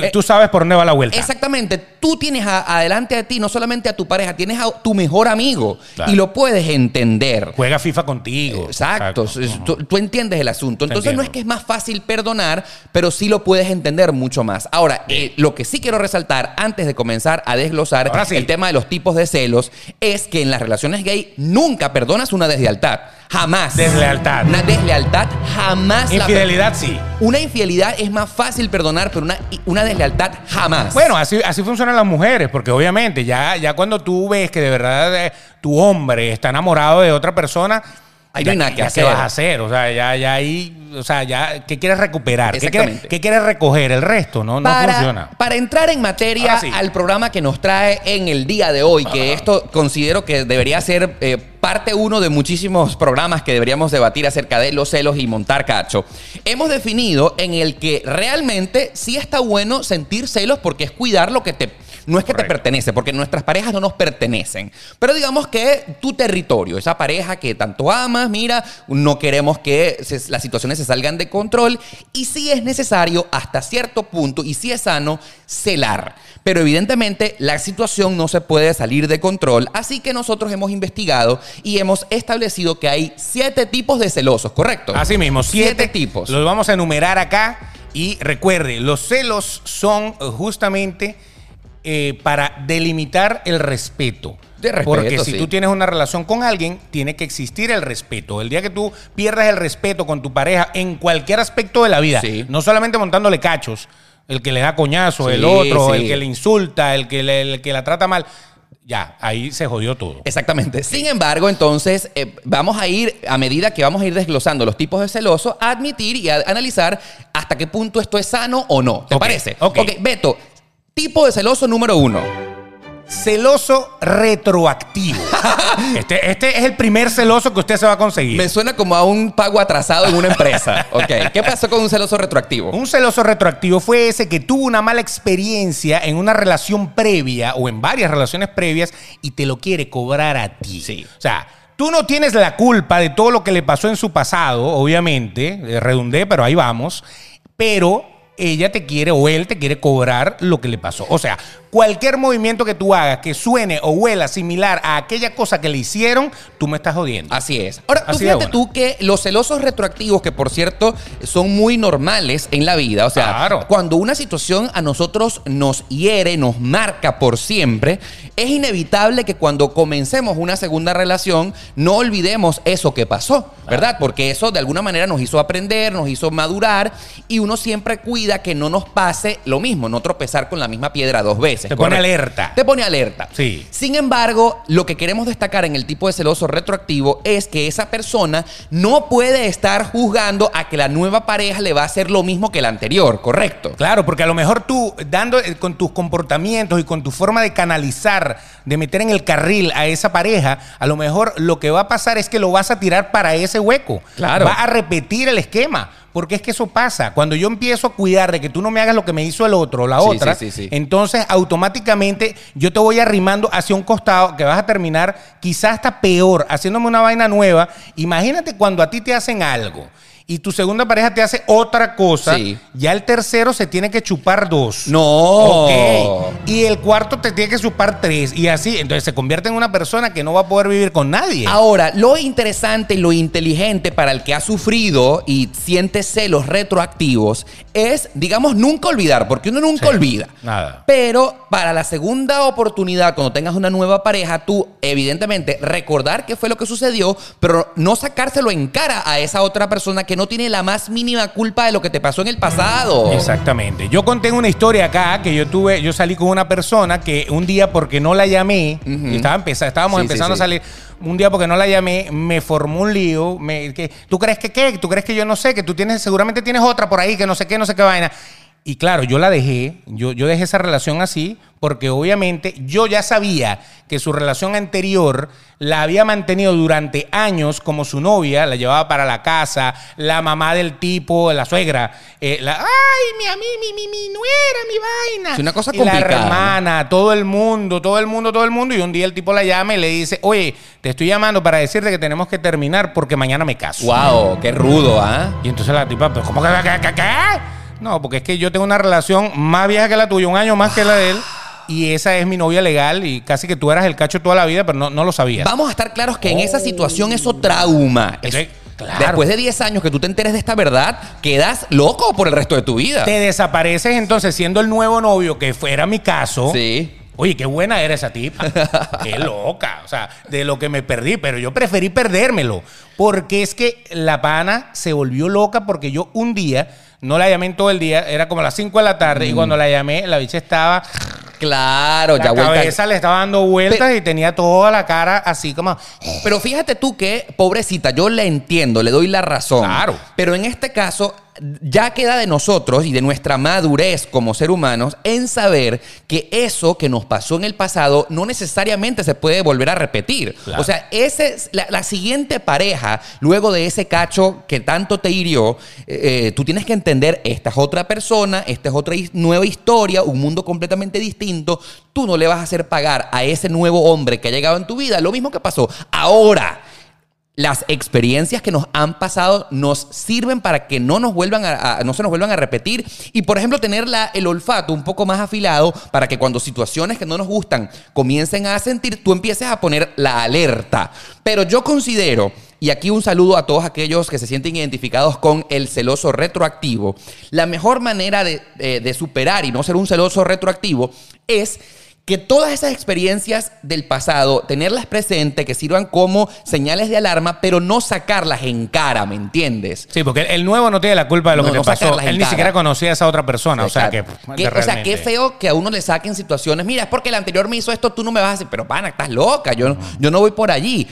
Eh, Tú sabes por dónde va la vuelta. Exactamente. Tú tienes a- adelante a ti, no solamente a tu pareja, tienes a tu mejor amigo Claro. y lo puedes entender. Juega FIFA contigo. Exacto. Tú, tú entiendes el asunto. Entonces no es que es más fácil perdonar, pero sí lo puedes entender entender mucho más. Ahora, eh, lo que sí quiero resaltar antes de comenzar a desglosar sí. el tema de los tipos de celos es que en las relaciones gay nunca perdonas una deslealtad. Jamás. Deslealtad. Una deslealtad jamás. la Infidelidad sí. una infidelidad es más fácil perdonar, pero una, una deslealtad jamás. Bueno, así, así funcionan las mujeres, porque obviamente ya, ya cuando tú ves que de verdad eh, tu hombre está enamorado de otra persona, Ahí no ya- hay nada que hacer. ¿Qué vas a hacer? O sea, ya, ya ahí, o sea, ya, ¿qué quieres recuperar? ¿Qué quieres, Exactamente. qué quieres recoger? El resto, no, no para, funciona. para entrar en materia sí. al programa que nos trae en el día de hoy, que esto considero que debería ser eh, parte uno de muchísimos programas que deberíamos debatir acerca de los celos y montar cacho. Hemos definido en el que realmente sí está bueno sentir celos porque es cuidar lo que te... No es que te pertenece, porque nuestras parejas no nos pertenecen. Pero digamos que tu territorio, esa pareja que tanto amas, mira, no queremos que se- las situaciones se salgan de control. Y sí es necesario hasta cierto punto, y sí es sano, celar. Pero evidentemente la situación no se puede salir de control. Así que nosotros hemos investigado y hemos establecido que hay siete tipos de celosos, ¿correcto? Así mismo, siete, Siete tipos. Los vamos a enumerar acá. Y recuerde, los celos son justamente eh, para delimitar el respeto. De respeto, Porque si sí. tú tienes una relación con alguien, tiene que existir el respeto. El día que tú pierdas el respeto con tu pareja en cualquier aspecto de la vida, Sí. no solamente montándole cachos, el que le da coñazo, Sí, el otro, el que le insulta, el que, le- el que la trata mal, ya, ahí se jodió todo. Exactamente. Sin embargo, entonces, eh, vamos a ir, a medida que vamos a ir desglosando los tipos de celoso, a admitir y a analizar hasta qué punto esto es sano o no. ¿Te parece? ok. Beto, tipo de celoso número uno. Celoso retroactivo. este, este es el primer celoso que usted se va a conseguir. Me suena como a un pago atrasado en una empresa. ok. ¿Qué pasó con un celoso retroactivo? Un celoso retroactivo fue ese que tuvo una mala experiencia en una relación previa o en varias relaciones previas y te lo quiere cobrar a ti. Sí. O sea, tú no tienes la culpa de todo lo que le pasó en su pasado, obviamente, eh, redundé, pero ahí vamos, pero ella te quiere o él te quiere cobrar lo que le pasó. O sea, cualquier movimiento que tú hagas que suene o huela similar a aquella cosa que le hicieron, tú me estás jodiendo. Así es. Ahora, tú Así fíjate bueno. tú que los celosos retroactivos, que por cierto son muy normales en la vida, o sea, Claro. cuando una situación a nosotros nos hiere, nos marca por siempre, es inevitable que cuando comencemos una segunda relación no olvidemos eso que pasó, ¿verdad? Porque eso de alguna manera nos hizo aprender, nos hizo madurar y uno siempre cuida que no nos pase lo mismo, no tropezar con la misma piedra dos veces. Te pone alerta. Te pone alerta. Sí. Sin embargo, lo que queremos destacar en el tipo de celoso retroactivo es que esa persona no puede estar juzgando a que la nueva pareja le va a hacer lo mismo que la anterior, ¿correcto? Claro, porque a lo mejor tú, dando eh, con tus comportamientos y con tu forma de canalizar, de meter en el carril a esa pareja, a lo mejor lo que va a pasar es que lo vas a tirar para ese hueco. Claro. Va a repetir el esquema. Porque es que eso pasa. Cuando yo empiezo a cuidar de que tú no me hagas lo que me hizo el otro o la Sí, otra, sí. entonces automáticamente yo te voy arrimando hacia un costado que vas a terminar quizás hasta peor, haciéndome una vaina nueva. Imagínate cuando a ti te hacen algo y tu segunda pareja te hace otra cosa, Sí. ya el tercero se tiene que chupar dos. No. Ok. Y el cuarto te tiene que chupar tres. Y así, entonces se convierte en una persona que no va a poder vivir con nadie. Ahora, lo interesante y lo inteligente para el que ha sufrido y siente celos retroactivos es, digamos, nunca olvidar, porque uno nunca Sí, olvida. nada. Pero para la segunda oportunidad, cuando tengas una nueva pareja, tú, evidentemente, recordar qué fue lo que sucedió, pero no sacárselo en cara a esa otra persona que no tiene la más mínima culpa de lo que te pasó en el pasado. Exactamente. Yo conté una historia acá que yo tuve, yo salí con una persona que un día porque no la llamé, estaba empezando, estábamos Sí, sí, empezando sí. a salir, un día porque no la llamé, me formó un lío, me, que, ¿tú crees que qué? ¿Tú crees que yo no sé? Que tú tienes, seguramente tienes otra por ahí, que no sé qué, no sé qué vaina. Y claro, yo la dejé, yo, yo dejé esa relación así, porque obviamente yo ya sabía que su relación anterior la había mantenido durante años como su novia, la llevaba para la casa, la mamá del tipo, la suegra, eh, la, ay, mi, mi, mi, mi nuera, mi vaina. Sí, una cosa Y la complicada, ¿no? hermana, todo el mundo, todo el mundo, todo el mundo. Y un día el tipo la llama y le dice, oye, te estoy llamando para decirte que tenemos que terminar porque mañana me caso. Wow, qué rudo, ¿ah? Y entonces la tipa, pues, ¿cómo que qué, qué, qué? No, porque es que yo tengo una relación más vieja que la tuya, un año más que la de él. Y esa es mi novia legal y casi que tú eras el cacho toda la vida, pero no, no lo sabías. Vamos a estar claros que en esa situación eso trauma. Eso Entonces, Claro. Después de 10 años que tú te enteres de esta verdad, quedas loco por el resto de tu vida. Te desapareces entonces siendo el nuevo novio, que fuera mi caso. Sí. Oye, qué buena era esa tipa. qué loca. O sea, de lo que me perdí, pero yo preferí perdérmelo. Porque es que la pana se volvió loca porque yo un día, no la llamé en todo el día, era como a las 5 de la tarde, y cuando la llamé, la bicha estaba. Claro, La ya vuelta. cabeza le estaba dando vueltas y tenía toda la cara así como. Pero fíjate tú que, pobrecita, yo le entiendo, le doy la razón. Claro. Pero en este caso, ya queda de nosotros y de nuestra madurez como ser humanos en saber que eso que nos pasó en el pasado no necesariamente se puede volver a repetir. Claro. O sea, ese, es- la, la siguiente pareja, luego de ese cacho que tanto te hirió, eh, eh, tú tienes que entender, esta es otra persona, esta es otra nueva historia, un mundo completamente distinto. Tú no le vas a hacer pagar a ese nuevo hombre que ha llegado en tu vida lo mismo que pasó ahora. Las experiencias que nos han pasado nos sirven para que no nos vuelvan a, no se nos vuelvan a repetir y por ejemplo tener la- el olfato un poco más afilado para que cuando situaciones que no nos gustan comiencen a sentir tú empieces a poner la alerta. Pero yo considero y aquí un saludo a todos aquellos que se sienten identificados con el celoso retroactivo. La mejor manera de superar y no ser un celoso retroactivo es que todas esas experiencias del pasado, tenerlas presentes, que sirvan como señales de alarma, pero no sacarlas en cara, ¿me entiendes? Sí, porque el nuevo no tiene la culpa de lo No, que no pasó. Él ni cara. siquiera conocía a esa otra persona. O sea, que. O sea, qué feo que a uno le saquen situaciones. Mira, es porque el anterior me hizo esto, tú no me vas a decir, pero pana, estás loca, yo, yo no voy por allí.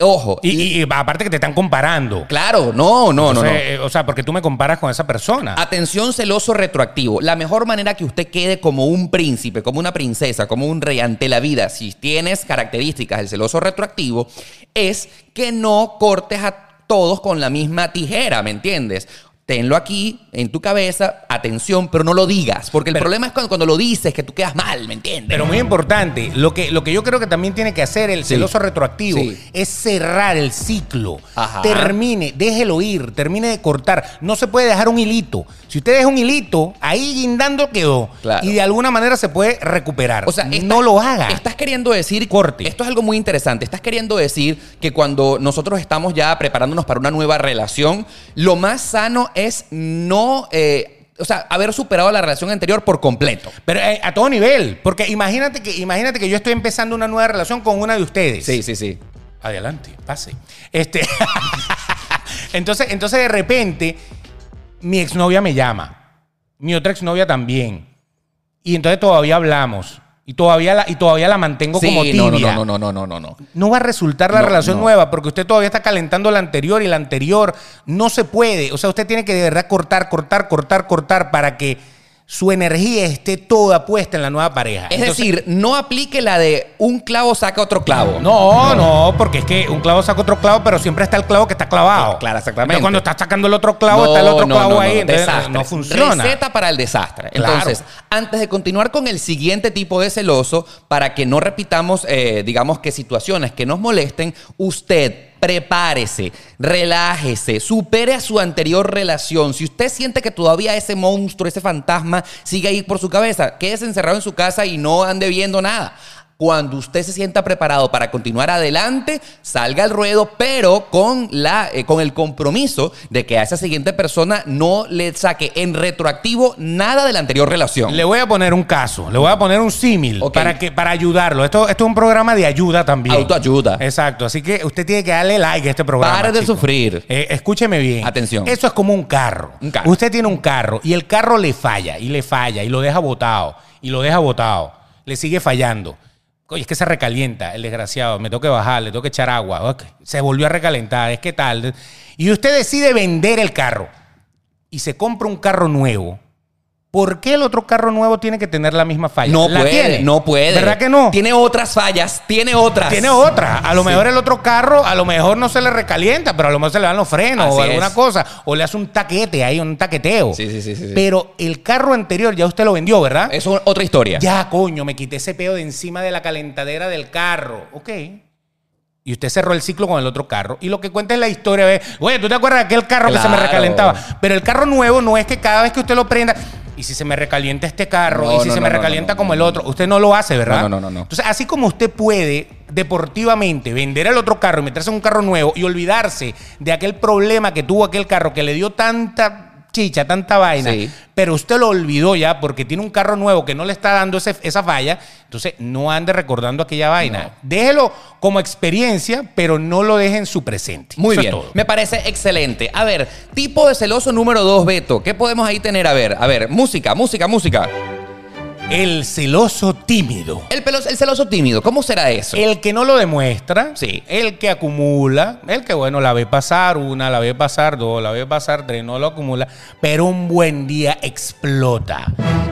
Ojo. Y, y- y aparte que te están comparando. claro, no, no, no, no. Eh, O sea, porque tú me comparas con esa persona. Atención celoso retroactivo. La mejor manera que usted quede como un príncipe, como una princesa, como un rey ante la vida, si tienes características del celoso retroactivo, es que no cortes a todos con la misma tijera, ¿me entiendes? Tenlo aquí, en tu cabeza, atención, pero no lo digas. Porque el Pero- problema es cuando, cuando lo dices que tú quedas mal, ¿me entiendes? Pero muy importante, lo que, lo que yo creo que también tiene que hacer el Sí. celoso retroactivo Sí. es cerrar el ciclo. Ajá. Termine, déjelo ir, termine de cortar. No se puede dejar un hilito. Si usted deja un hilito, ahí guindando quedó. Claro. Y de alguna manera se puede recuperar. O sea, esta- no lo haga. Estás queriendo decir. Corte. Esto es algo muy interesante. Estás queriendo decir que cuando nosotros estamos ya preparándonos para una nueva relación, lo más sano es no. eh, o sea, haber superado la relación anterior por completo. Pero eh, a todo nivel. Porque imagínate que, imagínate que yo estoy empezando una nueva relación con una de ustedes. Sí, sí, sí. Adelante, pase. Este. entonces, entonces, de repente, mi exnovia me llama. Mi otra exnovia también. Y entonces todavía hablamos. Y todavía la, y todavía la mantengo Sí, como tibia. no, no, no, no, no, no, no, no. Va a resultar la No, relación no. nueva porque usted todavía está calentando la anterior y la anterior no se puede. O sea, usted tiene que de verdad cortar, cortar, cortar, cortar para que su energía esté toda puesta en la nueva pareja. Es Entonces- decir, no aplique la de un clavo saca otro clavo. no, no, porque es que un clavo saca otro clavo, pero siempre está el clavo que está clavado. Claro, exactamente. Entonces, cuando está sacando el otro clavo, No, está el otro no, clavo no, ahí. no, entonces desastre. no funciona. Receta para el desastre. Claro. Entonces, antes de continuar con el siguiente tipo de celoso, para que no repitamos, eh, digamos que situaciones que nos molesten, usted prepárese, relájese, supere a su anterior relación. Si usted siente que todavía ese monstruo, ese fantasma sigue ahí por su cabeza, quédese encerrado en su casa y no ande viendo nada. Cuando usted se sienta preparado para continuar adelante, salga al ruedo, pero con, la, eh, con el compromiso de que a esa siguiente persona no le saque en retroactivo nada de la anterior relación. Le voy a poner un caso, le voy a poner un símil para, que, para ayudarlo. Esto, esto es un programa de ayuda también. Autoayuda. Exacto, así que usted tiene que darle like a este programa. Pare de chico. sufrir. Eh, escúcheme bien. Atención. Eso es como un carro. Un carro. Usted tiene un carro y el carro le falla y le falla y lo deja botado y lo deja botado. Le sigue fallando. Oye, es que se recalienta el desgraciado. Me tengo que bajar, le tengo que echar agua. Se volvió a recalentar. Es que tal. Y usted decide vender el carro y se compra un carro nuevo. ¿Por qué el otro carro nuevo tiene que tener la misma falla? No ¿La puede, tiene? no puede. ¿Verdad que no? Tiene otras fallas, tiene otras. Tiene otra. A lo mejor el otro carro, a lo mejor no se le recalienta, pero a lo mejor se le dan los frenos Así o alguna es. cosa. O le hace un taquete ahí, un taqueteo. Sí, sí, sí, sí. Pero el carro anterior ya usted lo vendió, ¿verdad? Eso es otra historia. Ya, coño, me quité ese peo de encima de la calentadera del carro. Ok. Y usted cerró el ciclo con el otro carro. Y lo que cuenta es la historia de, oye, ¿tú te acuerdas de aquel carro que se me recalentaba? Pero el carro nuevo no es que cada vez que usted lo prenda, y si se me recalienta este carro, No, y si no, se no, me no, recalienta no, como el otro, usted no lo hace, ¿verdad? No, no, no, no. Entonces, así como usted puede deportivamente vender el otro carro y meterse en un carro nuevo y olvidarse de aquel problema que tuvo aquel carro que le dio tanta chicha, tanta vaina, Sí. pero usted lo olvidó ya porque tiene un carro nuevo que no le está dando ese- esa falla, entonces no ande recordando aquella vaina. No. Déjelo como experiencia, pero no lo deje en su presente. Muy Eso bien, me parece excelente. A ver, tipo de celoso número dos, Beto. ¿Qué podemos ahí tener? A ver, a ver, música, música, música. El celoso tímido. El, pelo- el celoso tímido, ¿cómo será eso? El que no lo demuestra, Sí. el que acumula, el que bueno, la ve pasar una, la ve pasar dos, la ve pasar tres, no lo acumula, pero un buen día explota.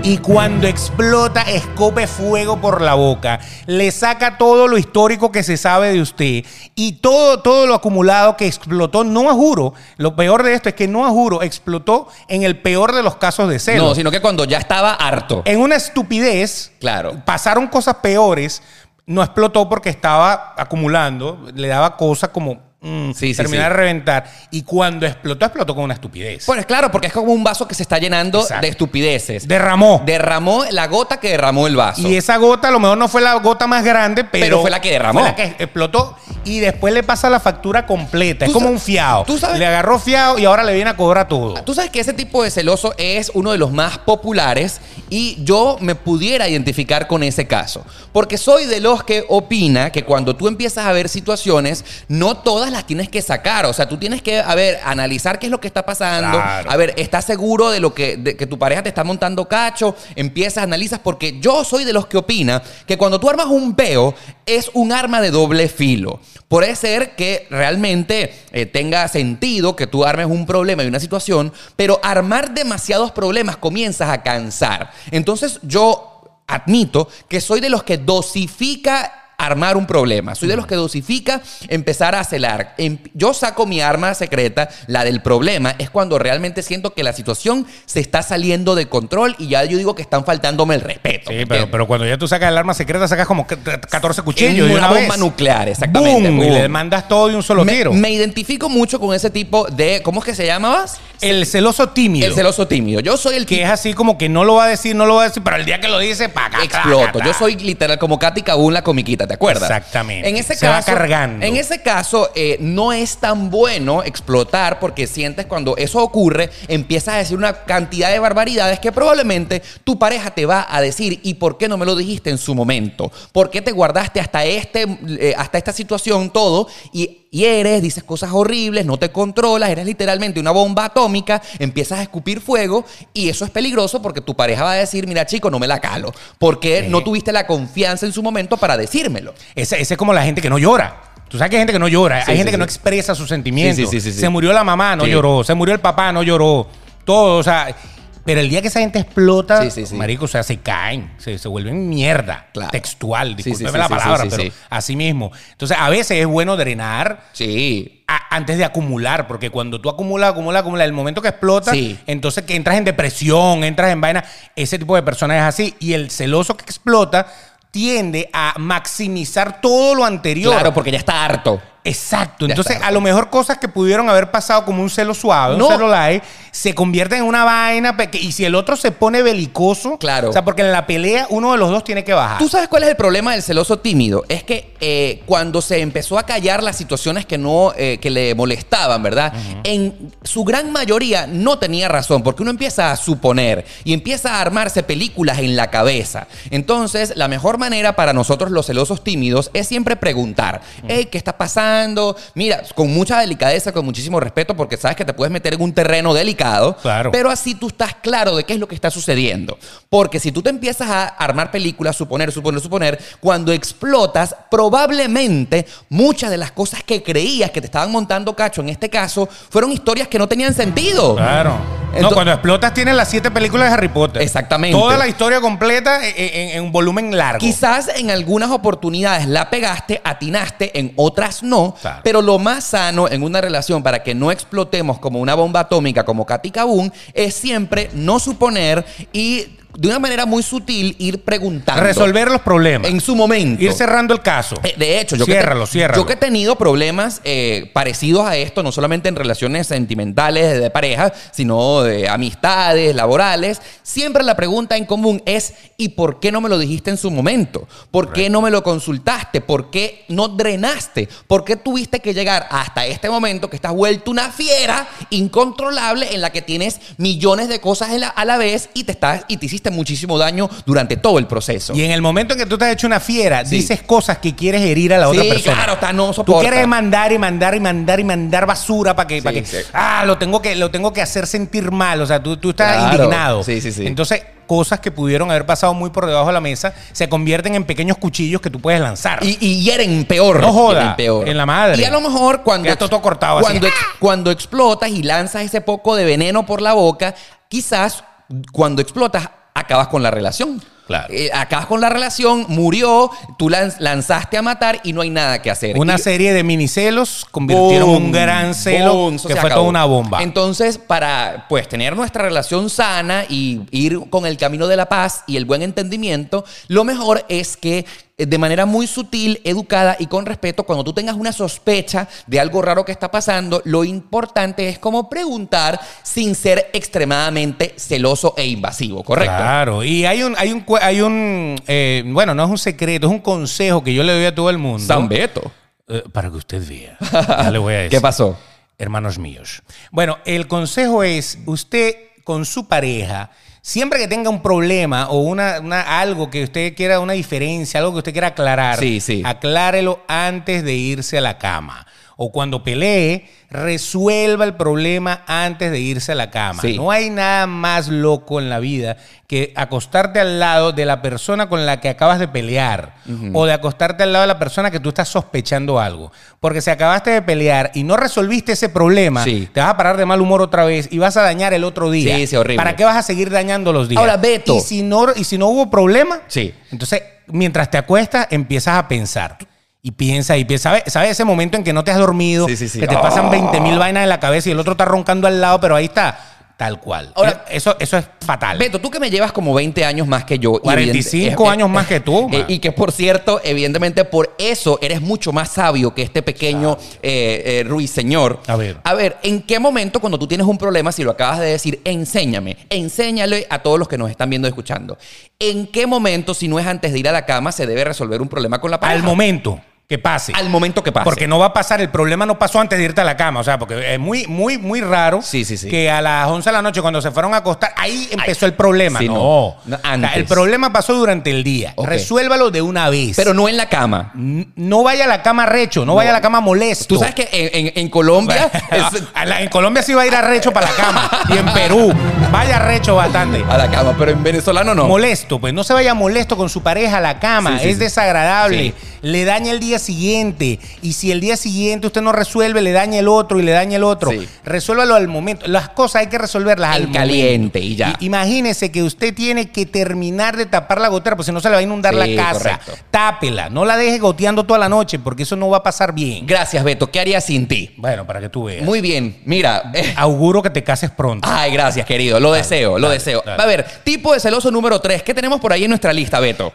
Y cuando explota, escope fuego por la boca, le saca todo lo histórico que se sabe de usted y todo, todo lo acumulado que explotó, no a juro, lo peor de esto es que no a juro, explotó en el peor de los casos de celo. no, sino que cuando ya estaba harto. En una estupidez, Claro. pasaron cosas peores, no explotó porque estaba acumulando, le daba cosas como mm, Sí, sí, terminar sí. de reventar. Y cuando explotó, explotó con una estupidez. Pues claro, porque es como un vaso que se está llenando Exacto. de estupideces. Derramó. Derramó la gota que derramó el vaso. y esa gota a lo mejor no fue la gota más grande, pero, Pero fue la que derramó. Fue la que explotó y después le pasa la factura completa. Es como un fiado. tú sabes- Le agarró fiado y ahora le viene a cobrar todo. Tú sabes que ese tipo de celoso es uno de los más populares y yo me pudiera identificar con ese caso. Porque soy de los que opina que cuando tú empiezas a ver situaciones, no todas las tienes que sacar. O sea, tú tienes que, a ver, analizar qué es lo que está pasando. Claro. A ver, ¿estás seguro de lo que, de que tu pareja te está montando cacho? Empiezas, analizas, porque yo soy de los que opina que cuando tú armas un peo es un arma de doble filo. Puede ser que realmente eh, tenga sentido que tú armes un problema y una situación, pero armar demasiados problemas comienzas a cansar. Entonces yo admito que soy de los que dosifica armar un problema. Soy de los que dosifica empezar a celar. Em- Yo saco mi arma secreta, la del problema, es cuando realmente siento que la situación se está saliendo de control y ya yo digo que están faltándome el respeto. Sí, ¿me pero, pero cuando ya tú sacas el arma secreta, sacas como que 14 cuchillos. De una una bomba vez. nuclear, exactamente. Y le mandas todo de un solo me, tiro. me identifico mucho con ese tipo de. ¿Cómo es que se llamabas? el celoso tímido. El celoso tímido. Yo soy el que que es así como que no lo va a decir, no lo va a decir, pero el día que lo dice, pa' acá, exploto. Yo soy literal como Katy Kabun, la comiquita, ¿te acuerdas? Exactamente. En ese Se va caso, cargando. En ese caso, eh, no es tan bueno explotar porque sientes cuando eso ocurre, empiezas a decir una cantidad de barbaridades que probablemente tu pareja te va a decir, ¿y por qué no me lo dijiste en su momento? ¿Por qué te guardaste hasta, este, eh, hasta esta situación todo? Y y eres, dices cosas horribles, no te controlas, eres literalmente una bomba atómica, empiezas a escupir fuego y eso es peligroso porque tu pareja va a decir, mira chico, no me la calo, porque Sí. no tuviste la confianza en su momento para decírmelo. Ese, ese es como la gente que no llora. Tú sabes que hay gente que no llora, Sí, hay sí, gente que no expresa sus sentimientos. Sí, sí, sí, sí, sí. Se murió la mamá, no lloró. Se murió el papá, no lloró. Todo, o sea. Pero el día que esa gente explota, Sí, sí, sí. marico, o sea, se caen, se, se vuelven mierda. Claro. Textual, discúlpeme la palabra, pero sí. así mismo. Entonces, a veces es bueno drenar Sí. a- antes de acumular, porque cuando tú acumulas, acumulas, acumulas, el momento que explota, entonces que entras en depresión, entras en vaina, ese tipo de personas es así. Y el celoso que explota tiende a maximizar todo lo anterior. Claro, porque ya está harto. Exacto. Entonces, a lo mejor cosas que pudieron haber pasado como un celo suave, No. un celo light, se convierten en una vaina. Y si el otro se pone belicoso, Claro. O sea, porque en la pelea uno de los dos tiene que bajar. ¿Tú sabes cuál es el problema del celoso tímido? Es que eh, cuando se empezó a callar las situaciones que no eh, que le molestaban, ¿verdad? En su gran mayoría no tenía razón, porque uno empieza a suponer y empieza a armarse películas en la cabeza. Entonces, la mejor manera para nosotros los celosos tímidos es siempre preguntar, hey, ¿qué está pasando? Mira, con mucha delicadeza, con muchísimo respeto, porque sabes que te puedes meter en un terreno delicado, Claro. pero así tú estás claro de qué es lo que está sucediendo. Porque si tú te empiezas a armar películas, suponer, suponer, suponer, cuando explotas, probablemente muchas de las cosas que creías que te estaban montando cacho, en este caso, fueron historias que no tenían sentido. Claro. no, cuando explotas tienes las siete películas de Harry Potter. Exactamente. Toda la historia completa en, en- en un volumen largo. Quizás en algunas oportunidades la pegaste, atinaste, en otras no, Claro. pero lo más sano en una relación para que no explotemos como una bomba atómica como Katy es siempre no suponer y de una manera muy sutil ir preguntando. Resolver los problemas. En su momento. Ir cerrando el caso. Eh, De hecho, yo Ciérralo, que, ciérralo. yo que he tenido problemas eh, parecidos a esto, no solamente en relaciones sentimentales de pareja, sino de amistades, laborales, siempre la pregunta en común es ¿y por qué no me lo dijiste en su momento? ¿Por qué no me lo consultaste? ¿Por qué no drenaste? ¿Por qué tuviste que llegar hasta este momento que estás vuelto una fiera incontrolable en la que tienes millones de cosas la- a la vez y te estás y te hiciste muchísimo daño durante todo el proceso? Y en el momento en que tú te has hecho una fiera, Sí. dices cosas que quieres herir a la Sí, otra persona. claro, está, no Tú soporta. quieres mandar y mandar y mandar y mandar basura para que, para que ah, lo tengo que, lo tengo que hacer sentir mal. O sea, tú, tú estás Claro. indignado. Sí, sí, sí. Entonces, cosas que pudieron haber pasado muy por debajo de la mesa se convierten en pequeños cuchillos que tú puedes lanzar. Y, y hieren peor. No joda, peor. en la madre. Y a lo mejor cuando, Queda todo cortado así. cuando, ex- cuando explotas y lanzas ese poco de veneno por la boca, quizás cuando explotas acabas con la relación. Claro. Eh, acabas con la relación, murió, tú lanz- lanzaste a matar y no hay nada que hacer. Una Y- serie de minicelos convirtieron Boom, un gran celo boom, que fue acabó. toda una bomba. Entonces, para pues tener nuestra relación sana y ir con el camino de la paz y el buen entendimiento, lo mejor es que de manera muy sutil, educada y con respeto, cuando tú tengas una sospecha de algo raro que está pasando, lo importante es como preguntar sin ser extremadamente celoso e invasivo, ¿correcto? Claro, y hay un, hay un, hay un eh, bueno, no es un secreto, es un consejo que yo le doy a todo el mundo. San Beto. Eh, para que usted vea. Ya le voy a decir. ¿Qué pasó? Hermanos míos. Bueno, el consejo es, usted con su pareja, siempre que tenga un problema o una, una- algo que usted quiera, una diferencia, algo que usted quiera aclarar, Sí, sí. aclárelo antes de irse a la cama. O cuando pelee, resuelva el problema antes de irse a la cama. Sí. No hay nada más loco en la vida que acostarte al lado de la persona con la que acabas de pelear o de acostarte al lado de la persona que tú estás sospechando algo. Porque si acabaste de pelear y no resolviste ese problema, Sí. te vas a parar de mal humor otra vez y vas a dañar el otro día. Sí, sí, horrible. ¿Para qué vas a seguir dañando los días? Ahora, Beto. Y si no, y si no hubo problema, Sí. entonces mientras te acuestas empiezas a pensar. Y piensa y piensa, ¿sabes? ¿Sabes ese momento en que no te has dormido? Sí, sí, sí. Que te Ah. pasan 20 mil vainas en la cabeza y el otro está roncando al lado, pero ahí está, tal cual. Ahora- eso, eso es fatal. Beto, tú que me llevas como 20 años más que yo. y 45 evidente- años más que tú, Eh, y que por cierto, evidentemente por eso eres mucho más sabio que este pequeño eh, eh, ruiseñor. A ver. A ver, ¿en qué momento cuando tú tienes un problema, si lo acabas de decir, enséñame, enséñale a todos los que nos están viendo y escuchando? ¿En qué momento, si no es antes de ir a la cama, se debe resolver un problema con la pareja? Al momento que pase. Al momento que pase. Porque no va a pasar, el problema no pasó antes de irte a la cama. O sea, porque es muy, muy, muy raro Sí, sí, sí. que a las 11 de la noche, cuando se fueron a acostar, ahí empezó el problema. sí, no. no. No, O sea, antes. el problema pasó durante el día. Resuélvalo de una vez. Pero no en la cama. No vaya a la cama recho, no, vaya a la cama molesto. Tú sabes que en, en- en Colombia... es- en Colombia sí va a ir a recho para la cama. y en Perú, vaya recho bastante. a la cama, pero en venezolano no. Molesto, pues no se vaya molesto con su pareja a la cama, es desagradable, Sí. Le daña el día siguiente y si el día siguiente usted no resuelve, le daña el otro y le daña el otro. Sí. Resuélvalo al momento. Las cosas hay que resolverlas En al caliente momento. y ya. imagínese que usted tiene que terminar de tapar la gotera, porque si no se le va a inundar Sí, la casa. correcto. Tápela, no la deje goteando toda la noche, porque eso no va a pasar bien. Gracias, Beto. ¿Qué haría sin ti? Bueno, para que tú veas. Muy bien. Mira. eh, Auguro que te cases pronto. Ay, gracias, querido. Lo deseo, lo deseo. dale. A ver, tipo de celoso número 3. ¿Qué tenemos por ahí en nuestra lista, Beto?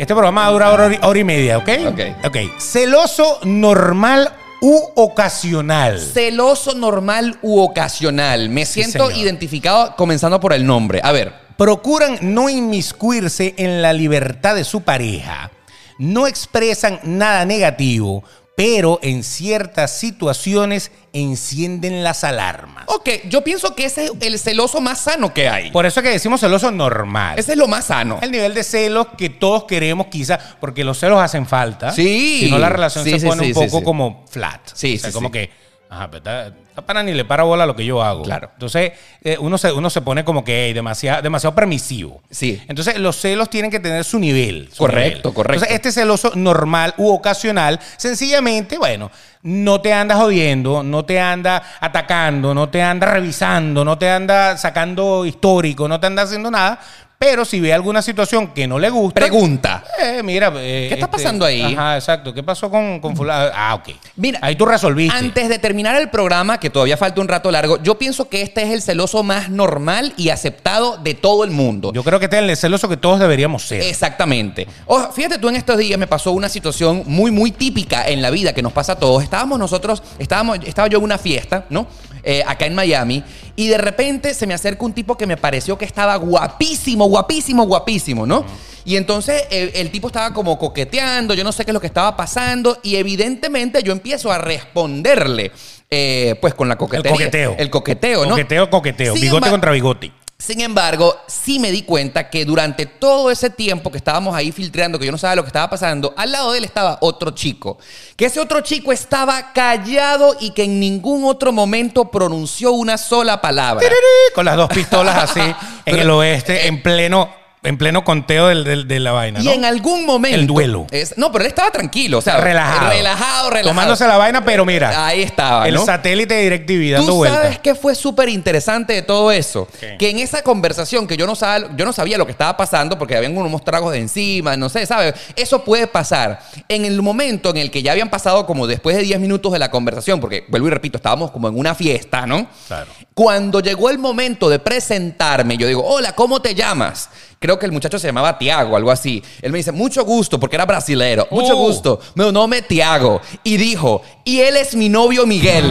Este programa va a durar hora, y- hora y media, ¿ok? Ok. Ok. Celoso normal u ocasional. Celoso normal u ocasional. Me siento señor. identificado comenzando por el nombre. A ver. Procuran no inmiscuirse en la libertad de su pareja. No expresan nada negativo, pero en ciertas situaciones encienden las alarmas. Ok, yo pienso que ese es el celoso más sano que hay. Por eso es que decimos celoso normal. Ese es lo más sano. el nivel de celos que todos queremos quizá, porque los celos hacen falta. Sí. Si no, la relación Sí, se sí, pone sí, un sí, poco sí. como flat. Sí, O sea, sí, como sí. que, ajá, pero está, está pana ni le para bola lo que yo hago. Claro. Entonces, eh, uno, se, uno se pone como que hey, demasiado, demasiado permisivo. Sí. Entonces, los celos tienen que tener su nivel. su Correcto, nivel. correcto. Entonces, este celoso normal u ocasional, sencillamente, bueno, no te anda jodiendo, no te anda atacando, no te anda revisando, no te anda sacando histórico, no te anda haciendo nada, Pero si ve alguna situación que no le gusta, Pregunta. eh, mira, eh, ¿Qué está pasando ahí? Ajá, exacto. ¿Qué pasó con, con fulano? Ah, ok. Mira, ahí tú resolviste. Antes de terminar el programa, que todavía falta un rato largo, yo pienso que este es el celoso más normal y aceptado de todo el mundo. Yo creo que este es el celoso que todos deberíamos ser. Exactamente. Ojo, fíjate tú, en estos días me pasó una situación muy, muy típica en la vida que nos pasa a todos. Estábamos nosotros, estábamos, estaba yo en una fiesta, ¿no? Eh, acá en Miami, y de repente se me acerca un tipo que me pareció que estaba guapísimo, guapísimo, guapísimo, ¿no? Y entonces eh, el tipo estaba como coqueteando, yo no sé qué es lo que estaba pasando, y evidentemente yo empiezo a responderle, eh, pues con la coquetería. coqueteo. El coqueteo, ¿no? Coqueteo, coqueteo. Sin bigote contra bigote. Sin embargo, sí me di cuenta que durante todo ese tiempo que estábamos ahí filtrando, que yo no sabía lo que estaba pasando, al lado de él estaba otro chico. Que ese otro chico estaba callado y que en ningún otro momento pronunció una sola palabra. Con las dos pistolas así en Pero- el oeste, en pleno, en pleno conteo del- del- de la vaina. Y ¿no? en algún momento. El duelo. es- no, pero él estaba tranquilo, o sea, relajado. Relajado, relajado. Tomándose la vaina, pero mira. Ahí estaba, El ¿no? satélite de DirecTV dando ¿Tú vueltas. sabes qué fue súper interesante de todo eso? ¿Qué? Que en esa conversación que yo no, sabía, yo no sabía lo que estaba pasando porque habían unos tragos de encima, no sé, ¿sabes? Eso puede pasar. En el momento en el que ya habían pasado como después de 10 minutos de la conversación, porque vuelvo y repito, estábamos como en una fiesta, ¿no? Claro. Cuando llegó el momento de presentarme, yo digo, hola, ¿cómo te llamas? Creo que el muchacho se llamaba Tiago, algo así. Él me dice, mucho gusto, porque era brasilero. Mucho Oh. gusto. Mi nombre Tiago. Y dijo, y él es mi novio Miguel.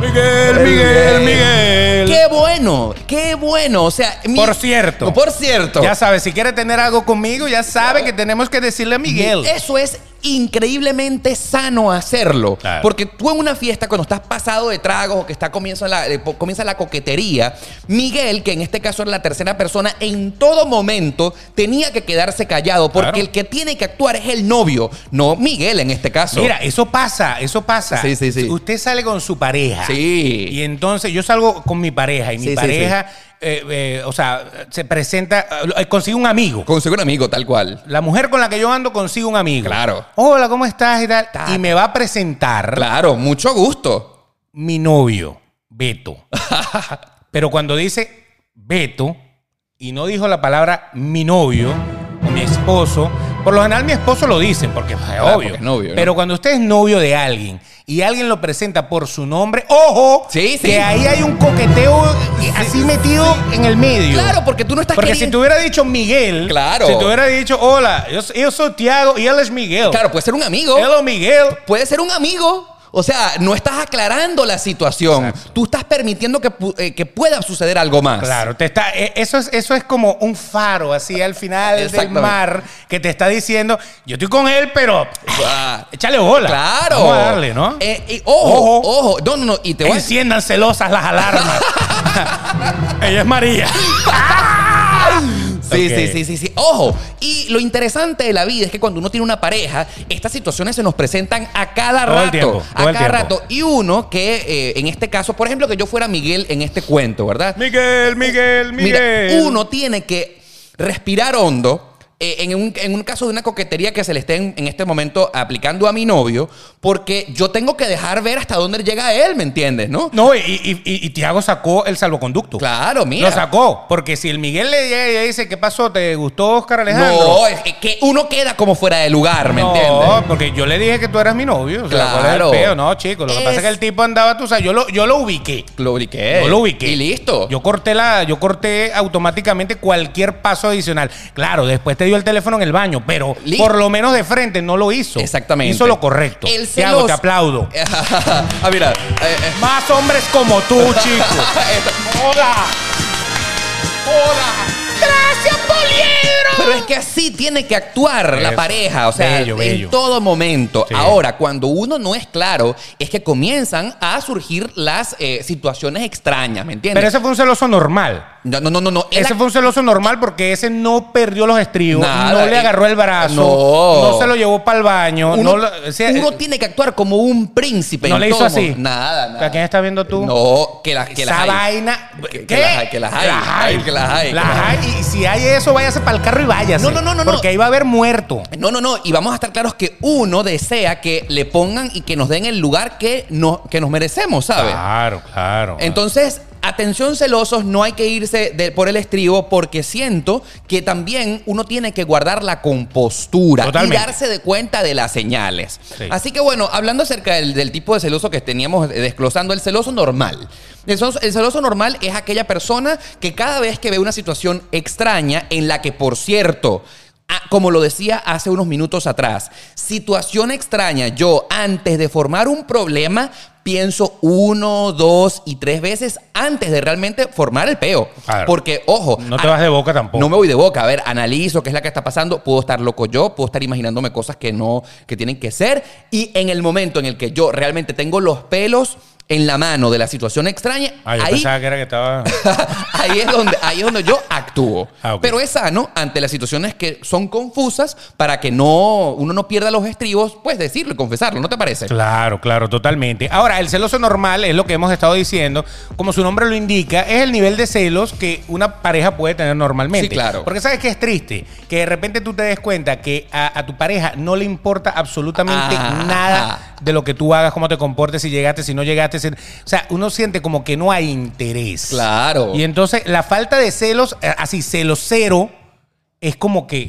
Miguel, Miguel, Miguel. Qué bueno, qué bueno. O sea, mi- Por cierto. Por cierto. Ya sabes, si quiere tener algo conmigo, ya sabe que tenemos que decirle a Miguel. Eso es increíblemente sano hacerlo. Claro. Porque tú en una fiesta, cuando estás pasado de tragos o que está comienza la, eh, comienza la coquetería, Miguel, que en este caso era la tercera persona, en todo momento tenía que quedarse callado. Porque Claro. el que tiene que actuar es el novio, no Miguel en este caso. Mira, eso pasa, eso pasa. Sí, sí, sí. Usted sale con su pareja. Sí. Y entonces yo salgo con mi pareja y mi pareja, eh, eh, o sea, se presenta, eh, consigue un amigo. Consigo un amigo, tal cual. La mujer con la que yo ando consigue un amigo. Claro. Hola, ¿cómo estás? Y, tal. Ta- y me va a presentar Claro, mucho gusto. mi novio, Beto. Pero cuando dice Beto y no dijo la palabra mi novio o mi esposo, por lo general mi esposo lo dicen porque es obvio. porque es novio, ¿no? Pero cuando usted es novio de alguien y alguien lo presenta por su nombre, ojo, Sí, sí. que ahí hay un coqueteo así metido en el medio. Claro, porque tú no estás Porque si te hubiera dicho Miguel, Claro. si te hubiera dicho, hola, yo, yo soy Tiago y él es Miguel. Claro, puede ser un amigo. Hello, Miguel. Puede ser un amigo. O sea, no estás aclarando la situación. Tú estás permitiendo que, eh, que pueda suceder algo más. Claro, te está, eh, eso, es, eso es como un faro así al final del mar que te está diciendo, yo estoy con él, pero Ah, échale bola. Claro. Vamos a darle, ¿no? Eh, ojo, Ojo. ojo, No, no, no. Y te voy. Enciendan celosas las alarmas. Ella es María. Sí, sí, sí, sí, sí. Ojo. Y lo interesante de la vida es que cuando uno tiene una pareja, estas situaciones se nos presentan a cada Todo el rato. tiempo, a cada tiempo. rato. Y uno que, eh, en este caso, por ejemplo, que yo fuera Miguel en este cuento, ¿verdad? Miguel, Miguel, Miguel. Mira, uno tiene que respirar hondo. Eh, en, un, en un caso de una coquetería que se le estén en este momento aplicando a mi novio, porque yo tengo que dejar ver hasta dónde llega él, ¿me entiendes? ¿No? No, y, y, y- y Tiago sacó el salvoconducto. Claro, mira. Lo sacó. Porque si el Miguel le dice, ¿qué pasó? ¿Te gustó Oscar Alejandro? No, es que uno queda como fuera de lugar, ¿me no, entiendes? porque yo le dije que tú eras mi novio. O sea, ¿cuál es el Claro. peo? No, chico. Lo que pasa es Es- que el tipo andaba, tú sabes, yo lo, yo lo ubiqué. Lo ubiqué. Yo lo ubiqué. Y listo. Yo corté la, yo corté automáticamente cualquier paso adicional. Claro, después te dio el teléfono en el baño, pero Listo. por lo menos de frente no lo hizo. Exactamente. Hizo lo correcto. El Tiago, celoso- te aplaudo. ah, mira. eh, eh, Más hombres como tú, chico. Hola. Hola. Gracias, Poliedro. Pero es que así tiene que actuar la pareja, o sea, Bello, bello. en todo momento. Sí. Ahora, cuando uno no es claro, es que comienzan a surgir las eh, situaciones extrañas, ¿me entiendes? Pero ese fue un celoso normal. no, no, no, no, Ese fue un celoso normal porque ese no perdió los estribos, Nada, no le eh, agarró el brazo, no. no, se lo llevó para el baño. uno, no, lo- o sea, uno tiene que actuar como un príncipe. No en le hizo todo así. Nada, nada. ¿A quién estás viendo tú? No, que, las que Esa las hay. vaina. Que- que ¿Qué? las hay, que las hay. Ay, que las hay, que Las las hay. hay. Y si hay eso, váyase para el carro y váyase. No, no, no, no, no. Porque ahí va a haber muerto. No, no, no. Y vamos a estar claros que uno desea que le pongan y que nos den el lugar que, no, que nos merecemos, ¿sabes? Claro, claro. Entonces, atención celosos, no hay que irse de- por el estribo porque siento que también uno tiene que guardar la compostura Totalmente. y darse de cuenta de las señales. Sí. Así que bueno, hablando acerca del, del tipo de celoso que teníamos eh, desglosando, el celoso normal. El celoso, el celoso normal es aquella persona que cada vez que ve una situación extraña en la que, por cierto, como lo decía hace unos minutos atrás, situación extraña, yo antes de formar un problema pienso uno, dos y tres veces antes de realmente formar el peo. Porque, ojo, No te vas de boca tampoco. no me voy de boca. A ver, analizo qué es la que está pasando. Puedo estar loco yo, puedo estar imaginándome cosas que no, que tienen que ser. Y en el momento en el que yo realmente tengo los pelos en la mano de la situación extraña, Ah, yo ahí, pensaba que era que estaba. ahí, es donde, ahí es donde yo actúo. Ah. Pero es sano ante las situaciones que son confusas para que no, uno no pierda los estribos, pues decirlo y confesarlo, ¿no te parece? Claro, claro, totalmente. Ahora, el celoso normal es lo que hemos estado diciendo, como su nombre lo indica, es el nivel de celos que una pareja puede tener normalmente. Sí, claro. Porque sabes que es triste, que de repente tú te des cuenta que a, a tu pareja no le importa absolutamente Ah. nada de lo que tú hagas, cómo te comportes, si llegaste, si no llegaste. si- O sea, uno siente como que no hay interés. Claro. Y entonces la falta de celos, eh, así celos cero, es como que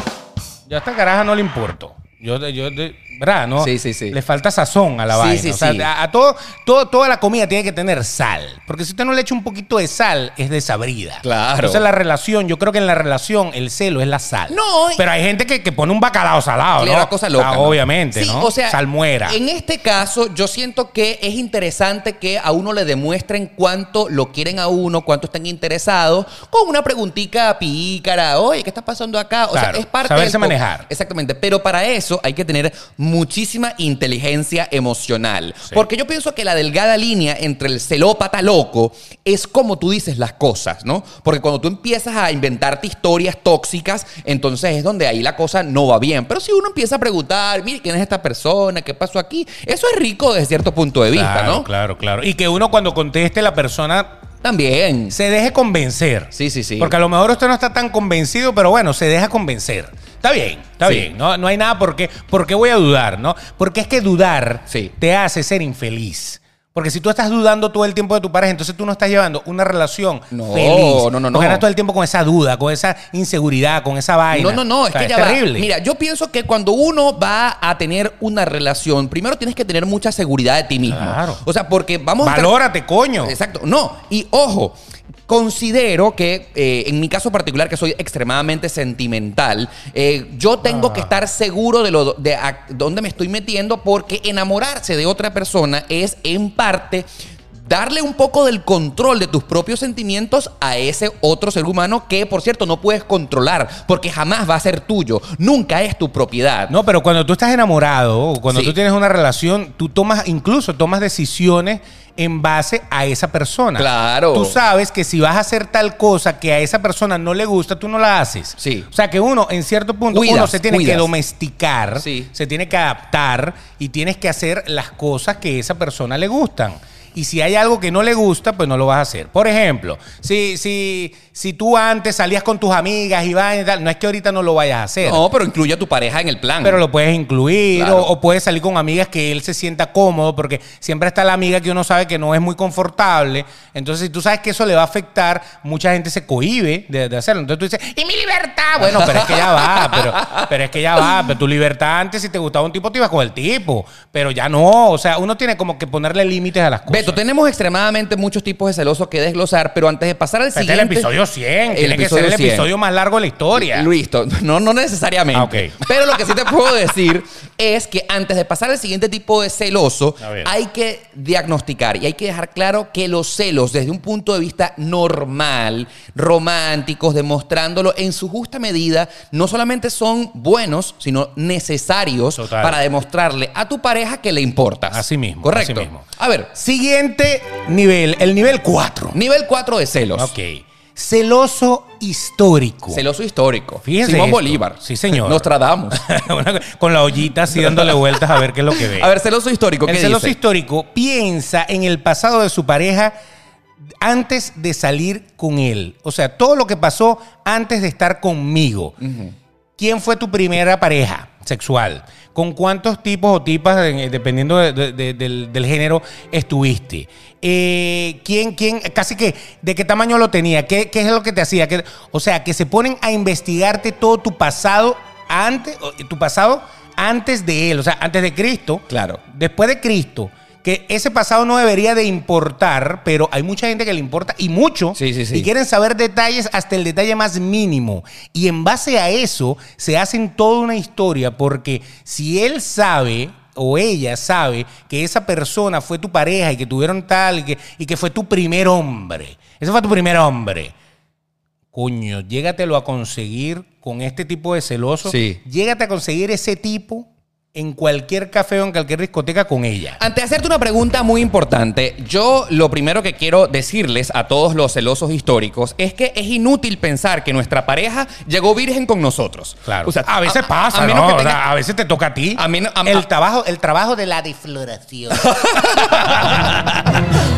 ya a esta caraja no le importo. Yo, yo, de- ¿verdad? ¿No? Sí, sí, sí. Le falta sazón a la Sí, vaina. sí, o sea, sí. a, a todo, todo, toda la comida tiene que tener sal. Porque si usted no le echa un poquito de sal, es desabrida. Claro. Entonces la relación, yo creo que en la relación el celo es la sal. No, Pero hay gente que, que pone un bacalao salado, Claro, ¿no? cosa loca. Ah, ¿no? obviamente, Sí, ¿no? O sea, Salmuera. En este caso, yo siento que es interesante que a uno le demuestren cuánto lo quieren a uno, cuánto están interesados, con una preguntita pícara, oye, ¿qué está pasando acá? O Claro, sea, es parte saberse del manejar. Exactamente. Pero para eso hay que tener muchísima inteligencia emocional. Sí. Porque yo pienso que la delgada línea entre el celópata loco es como tú dices las cosas, ¿no? Porque cuando tú empiezas a inventarte historias tóxicas, entonces es donde ahí la cosa no va bien. Pero si uno empieza a preguntar, mire, ¿quién es esta persona? ¿Qué pasó aquí? Eso es rico desde cierto punto de vista, claro, ¿no? claro, claro. Y que uno cuando conteste la persona También. se deje convencer. Sí, sí, sí. Porque a lo mejor usted no está tan convencido, pero bueno, se deja convencer. Está bien, está Sí. bien. No, no hay nada por qué, por qué voy a dudar, ¿no? Porque es que dudar Sí. te hace ser infeliz. Porque si tú estás dudando todo el tiempo de tu pareja, entonces tú no estás llevando una relación No, feliz. no, no, no. Porque andas todo el tiempo con esa duda, con esa inseguridad, con esa vaina. No, no, no, O es sea, que ya terrible. Mira, yo pienso que cuando uno va a tener una relación, primero tienes que tener mucha seguridad de ti mismo. Claro. O sea, porque vamos a estar- Valórate, coño. Exacto. No, y ojo, considero que eh, en mi caso particular, que soy extremadamente sentimental, eh, yo tengo Ah. que estar seguro de, lo, de a dónde me estoy metiendo porque enamorarse de otra persona es en parte darle un poco del control de tus propios sentimientos a ese otro ser humano que, por cierto, no puedes controlar porque jamás va a ser tuyo, nunca es tu propiedad. No, pero cuando tú estás enamorado, o cuando Sí. tú tienes una relación, tú tomas, incluso tomas decisiones en base a esa persona. Claro. Tú sabes que si vas a hacer tal cosa que a esa persona no le gusta, tú no la haces. Sí. O sea que uno, en cierto punto, Cuidas, uno se tiene cuidas. que domesticar, Sí. se tiene que adaptar y tienes que hacer las cosas que a esa persona le gustan. Y si hay algo que no le gusta, pues no lo vas a hacer. Por ejemplo, si, si, si tú antes salías con tus amigas y van y tal, no es que ahorita no lo vayas a hacer. No, pero incluye a tu pareja en el plan. Pero lo puedes incluir Claro. o, o puedes salir con amigas que él se sienta cómodo porque siempre está la amiga que uno sabe que no es muy confortable. Entonces, si tú sabes que eso le va a afectar, mucha gente se cohíbe de, de hacerlo. Entonces tú dices, ¿y mi libertad? Bueno, pero es que ya va, pero, pero es que ya va. Pero tu libertad antes, si te gustaba un tipo, te ibas con el tipo. Pero ya no. O sea, uno tiene como que ponerle límites a las cosas. Beto, tenemos extremadamente muchos tipos de celosos que desglosar, pero antes de pasar al Este es siguiente... el episodio 100. El Tiene que ser episodio el 100. episodio más largo de la historia. Listo, no, no necesariamente. Ah, ok. Pero lo que sí te puedo decir es que antes de pasar al siguiente tipo de celoso, A ver. hay que diagnosticar y hay que dejar claro que los celos, desde un punto de vista normal, románticos, demostrándolo en su justa medida, no solamente son buenos, sino necesarios Total. para demostrarle a tu pareja que le importas. Así mismo, Correcto. así mismo. A ver, Siguiente nivel, el nivel 4. nivel 4 de celos. Ok. Celoso histórico. Celoso histórico. Fíjese Simón esto. Bolívar. Sí, señor. Nostradamus. Una- Con la ollita así dándole vueltas a ver qué es lo que ve. A ver, celoso histórico, ¿qué el celoso dice? histórico piensa en el pasado de su pareja antes de salir con él. O sea, todo lo que pasó antes de estar conmigo. ¿Quién fue tu primera pareja sexual? ¿Con cuántos tipos o tipas, dependiendo de- de- de- del, del género, estuviste? Eh, ¿quién, quién, casi que, de qué tamaño lo tenía? ¿Qué, qué es lo que te hacía? ¿Qué- o sea, que se ponen a investigarte todo tu pasado antes, tu pasado antes de él, o sea, antes de Cristo. Claro. Después de Cristo. Que ese pasado no debería de importar, pero hay mucha gente que le importa y mucho. Sí, sí, sí. Y quieren saber detalles hasta el detalle más mínimo. Y en base a eso se hacen toda una historia porque si él sabe o ella sabe que esa persona fue tu pareja y que tuvieron tal y que, y que fue tu primer hombre, ese fue tu primer hombre. Coño, llégatelo a conseguir con este tipo de celoso. Sí. Llégate a conseguir ese tipo en cualquier café o en cualquier discoteca con ella. Ante hacerte una pregunta muy importante, yo lo primero que quiero decirles a todos los celosos históricos es que es inútil pensar que nuestra pareja llegó virgen con nosotros. Claro. O sea, a veces pasa, menos ¿no? O sea, a veces te toca a ti. A mí no- a- el, a- trabajo, el trabajo de la defloración.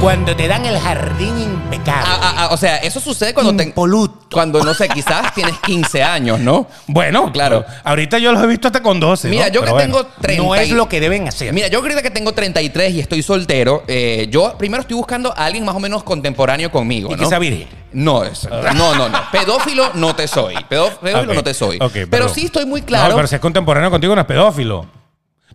Cuando te dan el jardín impecable. a- a- a- o sea, eso sucede cuando te- Impoluto. cuando no sé, quizás tienes 15 años, ¿no? Bueno, Claro. Ahorita yo los he visto hasta con 12. Mira, ¿no? yo que tengo 30 No es lo que deben hacer. Mira, yo ahorita que tengo 33 y estoy soltero, eh, yo primero estoy buscando a alguien más o menos contemporáneo conmigo, Y ¿no? que sea virgen. No, es- no, no, no. Pedófilo no te soy. Pedó- pedófilo no te soy. pero perdón. sí estoy muy claro. No, pero si es contemporáneo contigo, no es pedófilo.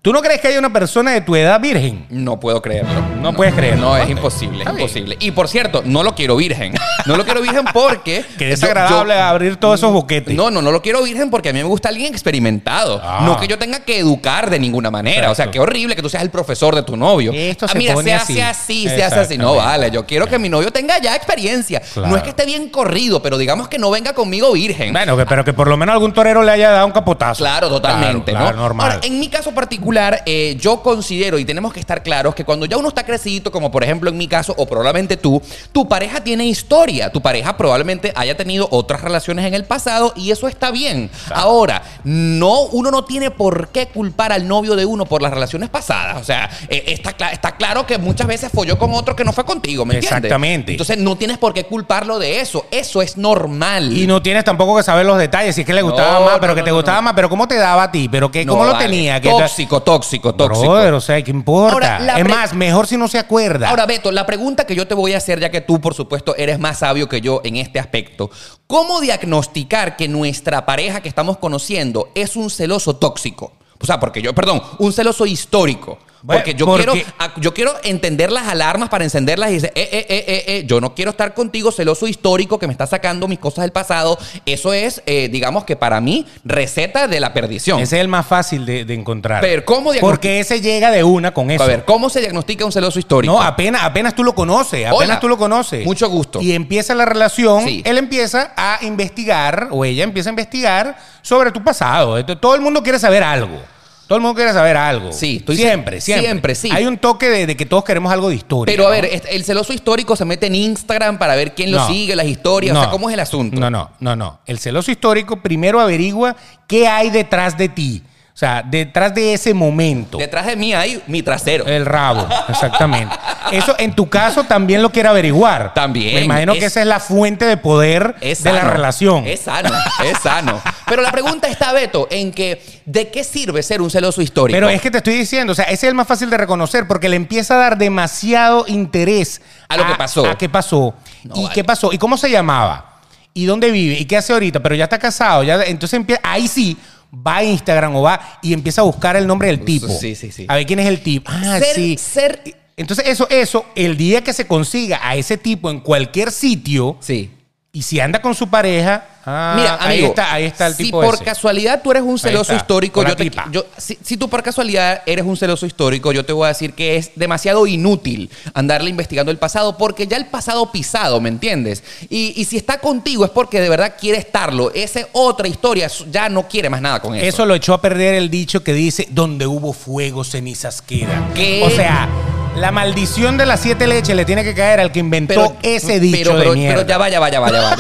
¿Tú no crees que haya una persona de tu edad virgen? No puedo creerlo. No puedes creerlo. No, es imposible, es imposible. Y por cierto, no lo quiero virgen. No lo quiero virgen porque. Yo- desagradable yo- abrir todos esos boquetes. No, no, no lo quiero virgen porque a mí me gusta alguien experimentado. Ah. No que yo tenga que educar de ninguna manera. O sea, qué horrible que tú seas el profesor de tu novio. Esto Ah, se mira, pone se así. hace así, se hace así. No, vale. Yo quiero que mi novio tenga ya experiencia. Claro. No es que esté bien corrido, pero digamos que no venga conmigo virgen. Bueno, que- pero que por lo menos algún torero le haya dado un capotazo. Claro, totalmente, Claro, claro, ¿no? normal. Ahora, en mi caso particular, eh, yo considero y tenemos que estar claros que cuando ya uno está crecidito, como por ejemplo en mi caso, o probablemente tú, tu pareja tiene historia. Tu pareja probablemente haya tenido otras relaciones en el pasado y eso está bien. Ahora, no, uno no tiene por qué culpar al novio de uno por las relaciones pasadas. O sea, eh, está, está claro que muchas veces folló con otro que no fue contigo, ¿me entiendes? Exactamente. Entonces no tienes por qué culparlo de eso. Eso es normal. Y no tienes tampoco que saber los detalles, si es que le gustaba No, más, no, pero que no, te gustaba más, pero cómo te daba a ti, pero que, cómo lo vale. tenía. Que Tóxico, tóxico, tóxico. Brother, o sea, ¿qué importa? Ahora, es más, mejor si no se acuerda. Ahora, Beto, la pregunta que yo te voy a hacer, ya que tú, por supuesto, eres más sabio que yo en este aspecto, ¿cómo diagnosticar que nuestra pareja que estamos conociendo es un celoso tóxico? O sea, porque yo, perdón, un celoso histórico. Bueno, Porque yo, porque- Quiero, yo quiero entender las alarmas para encenderlas y decir, eh, eh, eh, eh, eh, yo no quiero estar contigo, celoso histórico, que me está sacando mis cosas del pasado. Eso es, eh, digamos que para mí, receta de la perdición. ese es el más fácil de, de encontrar. Pero, ¿cómo Porque ese llega de una con eso. A ver, ¿cómo se diagnostica un celoso histórico? No, apenas, apenas tú lo conoces, apenas Hola. tú lo conoces. Mucho gusto. Y empieza la relación, Sí. él empieza a investigar, o ella empieza a investigar sobre tu pasado. Todo el mundo quiere saber algo. Todo el mundo quiere saber algo. Sí, estoy- siempre, siempre. siempre, sí. Hay un toque de, de que todos queremos algo de historia. Pero a ¿no? ver, este- el celoso histórico se mete en Instagram para ver quién lo No. sigue, las historias. O sea, ¿cómo es el asunto? No, no, no, no. El celoso histórico primero averigua qué hay detrás de ti. O sea, detrás de ese momento. Detrás de mí hay mi trasero. El rabo, exactamente. Eso en tu caso también lo quiere averiguar. También. Me imagino que Es- esa es la fuente de poder de la relación. Es sano, es sano. Pero la pregunta está, Beto, en que ¿de qué sirve ser un celoso histórico? Pero es que te estoy diciendo, o sea, ese es el más fácil de reconocer porque le empieza a dar demasiado interés A lo que pasó. A qué pasó. No, ¿Y vale. qué pasó? ¿Y cómo se llamaba? ¿Y dónde vive? ¿Y qué hace ahorita? Pero ya está casado. Ya, entonces empieza, ahí sí va a Instagram o va y empieza a buscar el nombre del tipo. Sí, sí, sí. A ver quién es el tipo. Ah, ser, sí. ser- Entonces, eso, eso, el día que se consiga a ese tipo en cualquier sitio, Sí. Y si anda con su pareja, ah, Mira, ahí, amigo, está, ahí está el si tipo por ese. casualidad tú eres un celoso histórico, yo te- yo- si, si tú por casualidad eres un celoso histórico, yo te voy a decir que es demasiado inútil andarle investigando el pasado porque ya el pasado pisado, ¿me entiendes? Y, y si está contigo es porque de verdad quiere estarlo. Esa otra historia ya no quiere más nada con eso. Eso lo echó a perder el dicho que dice, donde hubo fuego, cenizas quedan. ¿Qué? O sea, la maldición de las siete leches le tiene que caer al que inventó ese dicho pero, ya va, ya va, ya va, ya va.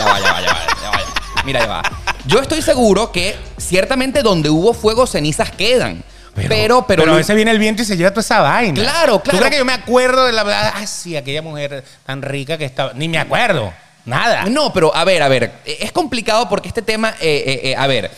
Mira, ya va. Yo estoy seguro que ciertamente donde hubo fuego, cenizas quedan. Pero, pero, pero, pero, a veces viene el viento y se lleva toda esa vaina. Claro, claro. ¿Tú crees que yo me acuerdo de la verdad? Ah, sí, aquella mujer tan rica que estaba. Ni me acuerdo. Nada. No, pero a ver, a ver. Es complicado porque este tema. Eh, eh, eh, a ver.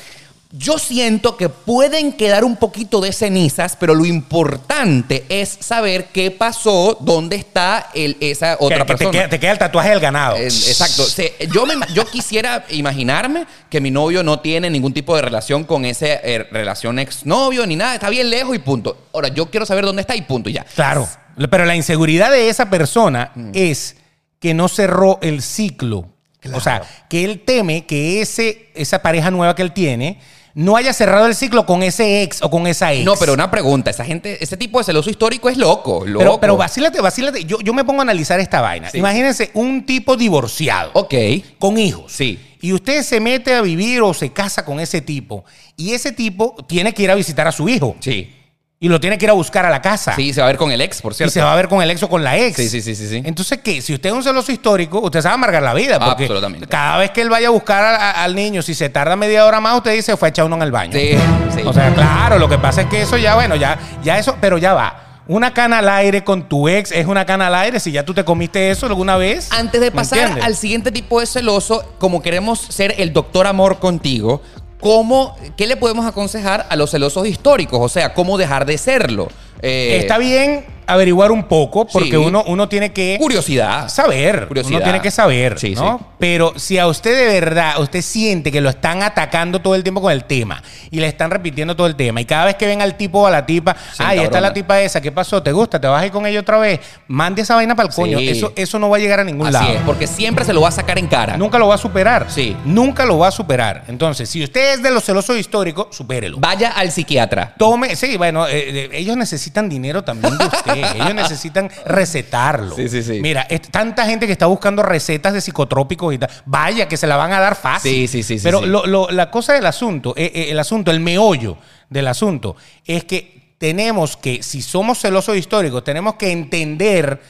Yo siento que pueden quedar un poquito de cenizas, pero lo importante es saber qué pasó, dónde está el, esa otra Que- que persona. Te queda, te queda el tatuaje del ganado. Exacto. Yo, me, yo quisiera imaginarme que mi novio no tiene ningún tipo de relación con ese eh, relación exnovio ni nada. Está bien lejos y punto. Ahora, yo quiero saber dónde está y punto y ya. Claro. Pero la inseguridad de esa persona Mm. es que no cerró el ciclo. O sea, que él teme que ese, esa pareja nueva que él tiene no haya cerrado el ciclo con ese ex o con esa ex. No, pero una pregunta. Esa gente, ese tipo de celoso histórico es loco. loco. Pero, pero vacílate, vacílate. Yo, yo me pongo a analizar esta vaina. Sí. Imagínense un tipo divorciado. Ok. con hijos. Sí. Y usted se mete a vivir o se casa con ese tipo. Y ese tipo tiene que ir a visitar a su hijo. Sí. Y lo tiene que ir a buscar a la casa. Sí, se va a ver con el ex, por Y cierto. se va a ver con el ex o con la ex. Sí, sí, sí, sí, sí. Entonces, ¿qué? Si usted es un celoso histórico, usted se va a amargar la vida. Porque Absolutamente. cada vez que él vaya a buscar a- a- al niño, si se tarda media hora más, usted dice, fue a echar uno en el baño. Sí, sí. O sea, claro, lo que pasa es que eso ya, bueno, ya, ya eso, pero ya va. Una cana al aire con tu ex es una cana al aire. Si ya tú te comiste eso alguna vez. Antes de ¿me pasar al siguiente tipo de celoso, como queremos ser el doctor amor contigo, ¿cómo, ¿qué le podemos aconsejar a los celosos históricos? O sea, ¿cómo dejar de serlo? Eh, Está bien averiguar un poco, porque Sí. uno, uno tiene que Curiosidad. saber. Curiosidad. Uno tiene que saber, Sí, ¿no? sí. Pero si a usted de verdad, usted siente que lo están atacando todo el tiempo con el tema y le están repitiendo todo el tema y cada vez que ven al tipo o a la tipa, ay, está la tipa esa, ¿qué pasó? ¿Te gusta? ¿Te vas a ir con ella otra vez? Mande esa vaina para el coño. Eso, eso no va a llegar a ningún Así lado. es, porque siempre se lo va a sacar en cara. Nunca lo va a superar. Sí. Nunca lo va a superar. Entonces, si usted es de los celosos históricos, supérelo. Vaya al psiquiatra. Tome, sí, bueno, eh, eh, ellos necesitan dinero también de usted. Ellos necesitan recetarlo. Sí, sí, sí. Mira, es tanta gente que está buscando recetas de psicotrópicos y tal. Vaya, que se la van a dar fácil. Sí, sí, sí, sí, Pero sí. lo- lo- la cosa del asunto, eh, eh, el asunto, el meollo del asunto, es que tenemos que, si somos celosos históricos, tenemos que entender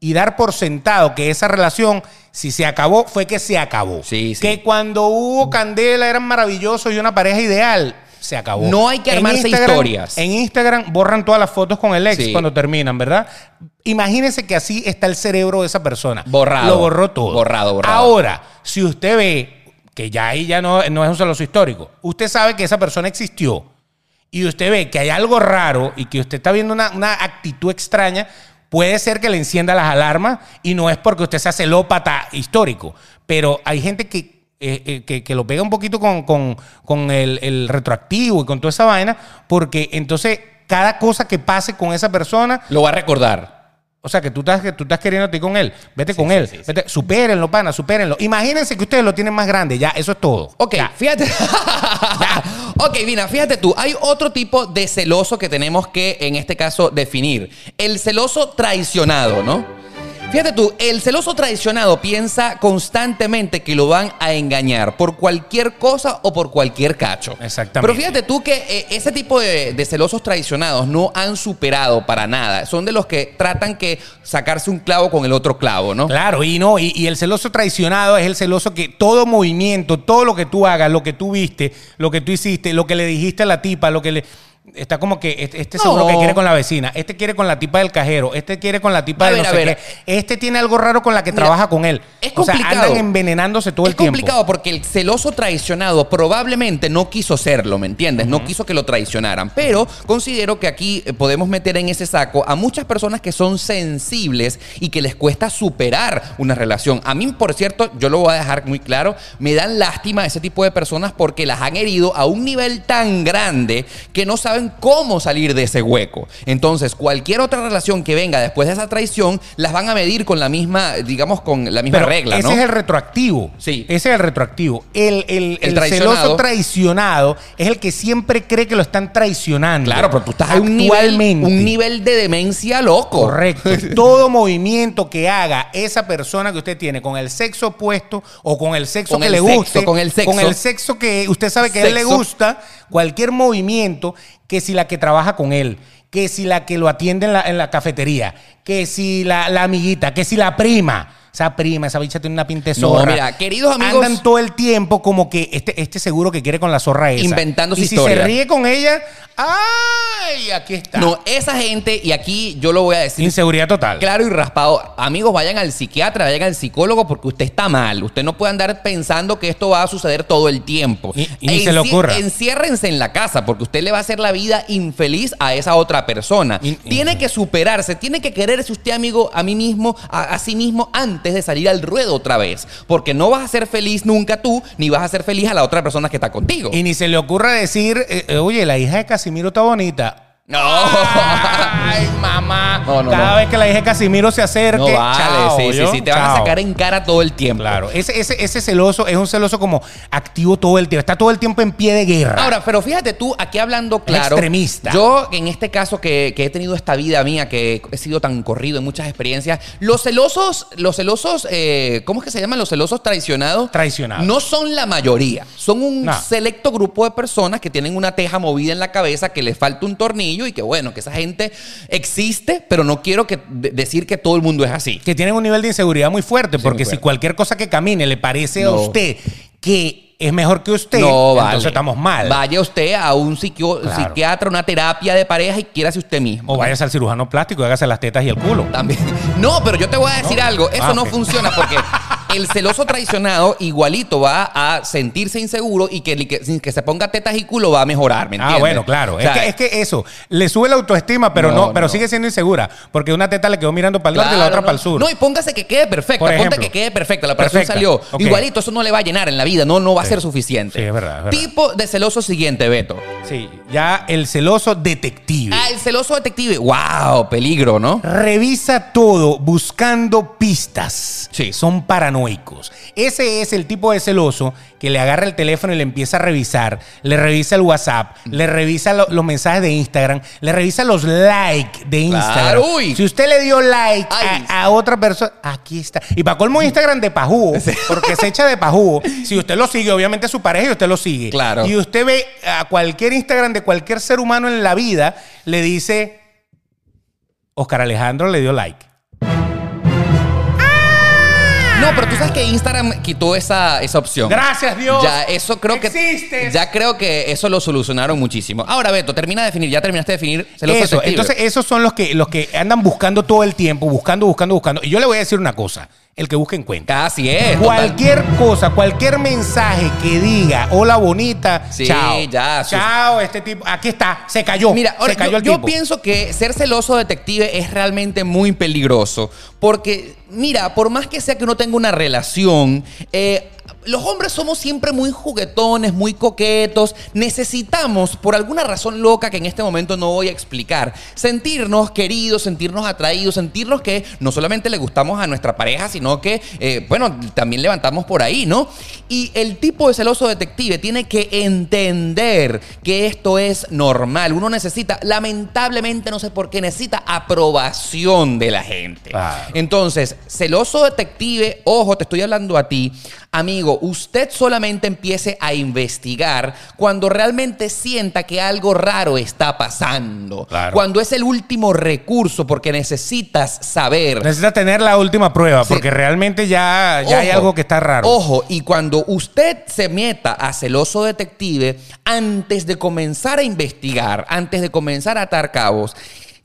y dar por sentado que esa relación, si se acabó, fue que se acabó. Sí, sí. Que cuando hubo candela eran maravillosos y una pareja ideal. Se acabó. No hay que armarse historias. En Instagram borran todas las fotos con el ex Sí. cuando terminan, ¿verdad? Imagínense que así está el cerebro de esa persona. Borrado. Lo borró todo. Borrado, borrado. Ahora, si usted ve que ya ahí ya no, no es un celoso histórico, usted sabe que esa persona existió y usted ve que hay algo raro y que usted está viendo una, una actitud extraña, puede ser que le encienda las alarmas y no es porque usted sea celópata histórico, pero hay gente que, eh, eh, que, que lo pega un poquito con, con- con el, el retroactivo y con toda esa vaina, porque entonces cada cosa que pase con esa persona Lo va a recordar. o sea, que tú estás, que tú estás con él. Vete Sí, con sí, él. sí, sí. Vete- supérenlo, pana, supérenlo. Imagínense que ustedes lo tienen más grande. Ya, eso es todo. Ok, Ya. fíjate. ok, Vina, fíjate tú. Hay otro tipo de celoso que tenemos que, en este caso, definir. El celoso traicionado, ¿no? Fíjate tú, el celoso traicionado piensa constantemente que lo van a engañar por cualquier cosa o por cualquier cacho. Exactamente. Pero fíjate tú que eh, ese tipo de, de celosos traicionados no han superado para nada. Son de los que tratan que sacarse un clavo con el otro clavo, ¿no? Claro, y no, y, y el celoso traicionado es el celoso que todo movimiento, todo lo que tú hagas, lo que tú viste, lo que tú hiciste, lo que le dijiste a la tipa, lo que le. Está como que este, este No. seguro que quiere con la vecina, este quiere con la tipa del cajero, este quiere con la tipa A de ver, no sé ver. qué. Este tiene algo raro con la que Mira, trabaja con él. es O sea, complicado. andan envenenándose todo es el tiempo. complicado porque el celoso traicionado probablemente no quiso serlo, ¿me entiendes? No quiso que lo traicionaran. Pero considero que aquí eh, podemos meter en ese saco a muchas personas que son sensibles y que les cuesta superar una relación. A mí, por cierto, yo lo voy a dejar muy claro, me dan lástima ese tipo de personas porque las han herido a un nivel tan grande que no saben cómo salir de ese hueco. Entonces, cualquier otra relación que venga después de esa traición, las van a medir con la misma, digamos, con la misma Pero regla, ese ¿no? es el retroactivo. Sí. Ese es el retroactivo. El, el, El el traicionado. celoso traicionado es el que siempre cree que lo están traicionando. Claro, pero tú estás a un nivel, Actualmente. un nivel de demencia loco. Correcto. Todo movimiento que haga esa persona que usted tiene con el sexo opuesto o con el sexo Con que le sexo, guste, con el sexo. con el sexo que usted sabe que a él le gusta, cualquier movimiento que si la que trabaja con él, que si la que lo atiende en la, cafetería, que si la amiguita, que si la prima. Esa prima, esa bicha tiene una pinta zorra. No, mira, queridos amigos. Andan todo el tiempo como que este, este seguro que quiere con la zorra esa. Inventando su y si se ríe con ella, ¡ay! Aquí está. No, esa gente, y aquí yo lo voy a decir Inseguridad total. claro y raspado. Amigos, vayan al psiquiatra, vayan al psicólogo porque usted está mal. Usted no puede andar pensando que esto va a suceder todo el tiempo. Y- se le ocurra. Enciérrense en la casa porque usted le va a hacer la vida infeliz a esa otra persona. Y- tiene que superarse, tiene que quererse usted, amigo, a mí mismo, a, a sí mismo, antes de salir al ruedo otra vez. Porque no vas a ser feliz nunca tú, ni vas a ser feliz a la otra persona que está contigo. Y ni se le ocurra decir, eh, eh, oye, la hija de Casimiro está bonita. No. Ay, mamá. No, no, Cada no. vez que la hija de Casimiro se acerque, No vale, chao, sí, sí, sí. Te van a sacar en cara todo el tiempo. Claro, ese, ese, ese celoso es un celoso como activo todo el tiempo. Está todo el tiempo en pie de guerra. Ahora, pero fíjate tú, aquí hablando claro. extremista. Yo, en este caso que, que he tenido esta vida mía, que he sido tan corrido en muchas experiencias, los celosos, los celosos, eh, ¿cómo es que se llaman? Los celosos traicionados. Traicionados. No son la mayoría. Son un selecto grupo de personas que tienen una teja movida en la cabeza, que les falta un tornillo y que, bueno, que esa gente existe, pero no quiero que, de- decir que todo el mundo es así. que tienen un nivel de inseguridad muy fuerte, porque muy si cualquier cosa que camine le parece a No. usted que es mejor que usted, No, vale. entonces estamos mal. Vaya usted a un Claro. psiquiatra, una terapia de pareja y quiérase usted mismo. O vayas al cirujano plástico y hágase las tetas y el culo. También. No, pero yo te voy a decir algo. Eso Ah, no funciona porque el celoso traicionado igualito va a sentirse inseguro y que, que- sin que se ponga tetas y culo va a mejorar, ¿me Ah, entiendes? bueno, claro. O es, que, es que eso, le sube la autoestima, pero No, no, pero no. sigue siendo insegura. Porque una teta le quedó mirando para el norte y la otra no. para el sur. No, y póngase que quede perfecta. Ponte que quede perfecta. La operación Perfecta. salió. Igualito, eso no le va a llenar en la vida. No, no va a ser suficiente. Sí, es verdad, es verdad. Tipo de celoso siguiente, Beto. Sí, ya el celoso detective. Ah, el celoso detective. ¡Wow! Peligro, ¿no? Revisa todo buscando pistas. Sí. Son paranoicos. Ese es el tipo de celoso que le agarra el teléfono y le empieza a revisar. Le revisa el WhatsApp, le revisa lo- los mensajes de Instagram, le revisa los likes de Instagram. Claro, uy. Si usted le dio like Ay. a, a otra persona, aquí está. Y para colmo Instagram de pajúo, porque se echa de pajúo. Si usted lo sigue, obviamente su pareja y usted lo sigue. Claro. Y usted ve a cualquier Instagram de cualquier ser humano en la vida, le dice, Oscar Alejandro le dio like. No, pero tú sabes que Instagram quitó esa, esa opción. Gracias, Dios. Ya, eso creo que. Existes. Ya creo que eso lo solucionaron muchísimo. Ahora, Beto, termina de definir. Ya terminaste de definir Eso, entonces esos son los que, los que andan buscando todo el tiempo, buscando, buscando, buscando. Y yo le voy a decir una cosa, el que busca encuentra. Así es. total. Cualquier cosa, cualquier mensaje que diga hola bonita, Sí, chao. ya, Chao, este tipo, aquí está, se cayó. Mira, ahora, se cayó yo, el yo tipo. pienso que ser celoso detective es realmente muy peligroso. Porque, mira, por más que sea que uno tenga una relación, eh, los hombres somos siempre muy juguetones, muy coquetos. Necesitamos, por alguna razón loca que en este momento no voy a explicar, sentirnos queridos, sentirnos atraídos, sentirnos que no solamente le gustamos a nuestra pareja, sino que, eh, bueno, también levantamos por ahí, ¿no? Y el tipo de celoso detective tiene que entender que esto es normal. Uno necesita, lamentablemente, no sé por qué, necesita aprobación de la gente. Claro. Entonces, celoso detective, ojo, te estoy hablando a ti, amigo, usted solamente empiece a investigar cuando realmente sienta que algo raro está pasando. Claro. Cuando es el último recurso, porque necesitas saber. Necesita tener la última prueba, Sí. porque realmente ya, ya hay algo que está raro. Ojo, y cuando usted se meta a celoso detective, antes de comenzar a investigar, antes de comenzar a atar cabos,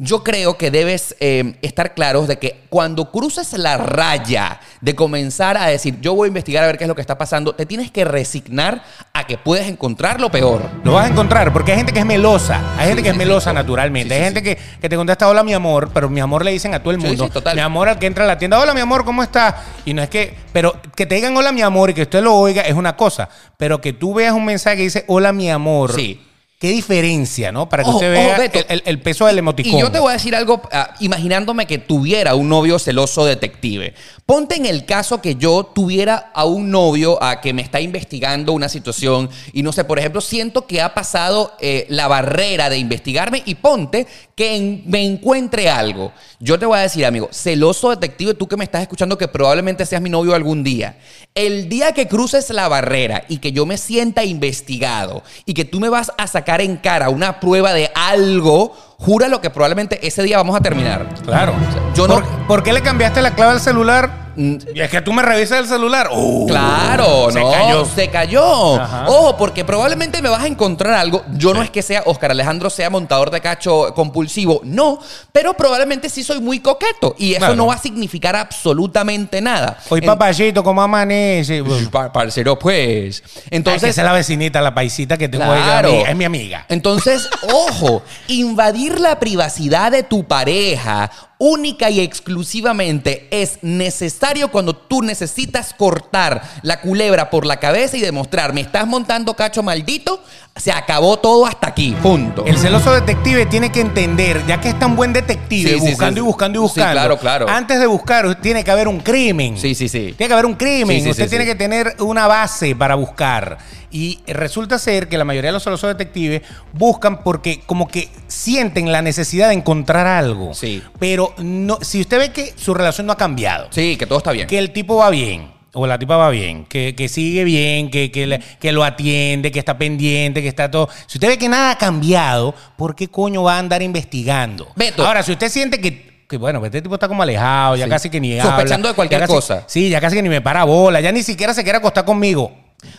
yo creo que debes eh, estar claros de que cuando cruces la raya de comenzar a decir, yo voy a investigar a ver qué es lo que está pasando, te tienes que resignar a que puedes encontrar lo peor. Lo vas a encontrar, porque hay gente que es melosa. Hay gente Sí, que es melosa sí. naturalmente. Hay gente Que, que te contesta hola mi amor, pero mi amor le dicen a todo el mundo. sí, total. Mi amor al que entra a la tienda, hola mi amor, ¿cómo estás? Y no es que, pero que te digan hola mi amor y que usted lo oiga es una cosa. Pero que tú veas un mensaje que dice hola mi amor. Sí. Qué diferencia, ¿no? Para que Ojo, usted ojo, vea Beto. el, el- el peso del emoticón. Y yo te voy a decir algo, ah, imaginándome que tuviera un novio celoso detective. Ponte en el caso que yo tuviera a un novio a que me está investigando una situación y no sé, por ejemplo, siento que ha pasado eh, la barrera de investigarme y ponte que me encuentre algo. Yo te voy a decir, amigo, celoso detective, tú que me estás escuchando que probablemente seas mi novio algún día. El día que cruces la barrera y que yo me sienta investigado y que tú me vas a sacar en cara una prueba de algo, jura lo que probablemente ese día vamos a terminar. Claro. yo ¿Por, no- ¿Por qué le cambiaste la clave al celular? Mm, Y es que tú me revisas el celular. ¡Uh! Claro, se no, cayó. se cayó. Ajá. Ojo, porque probablemente me vas a encontrar algo. Yo no es que sea Oscar Alejandro sea montador de cacho compulsivo, no, pero probablemente sí soy muy coqueto y eso Claro. no va a significar absolutamente nada. En- papayito, ¿cómo amanece? Pa- Parcero, pues. Entonces, esa es la vecinita, la paisita que ahí, Claro. amiga, es mi amiga. Entonces, ojo, invadir la privacidad de tu pareja única y exclusivamente es necesario cuando tú necesitas cortar la culebra por la cabeza y demostrar, me estás montando cacho maldito, se acabó todo hasta aquí, punto. El celoso detective tiene que entender, ya que es tan buen detective, Sí, sí, buscando sí, y sí. buscando y Sí, buscando. claro, claro. Antes de buscar, tiene que haber un crimen. Sí, sí, sí. Tiene que haber un crimen. Sí, sí, Usted sí, tiene sí. que tener una base para buscar. Y resulta ser que la mayoría de los celosos detectives buscan porque como que sienten la necesidad de encontrar algo. Sí. Pero no, si usted ve que su relación no ha cambiado, Sí, que todo está bien. que el tipo va bien. O la tipa va bien, que, que sigue bien, que, que, le- que lo atiende, que está pendiente, que está todo. Si usted ve que nada ha cambiado, ¿por qué coño va a andar investigando? Beto. Ahora, si usted siente que, que, bueno, este tipo está como alejado, ya Sí. casi que ni Sospechando habla, de cualquier casi- cosa. Sí, ya casi que ni me para bola, ya ni siquiera se quiere acostar conmigo.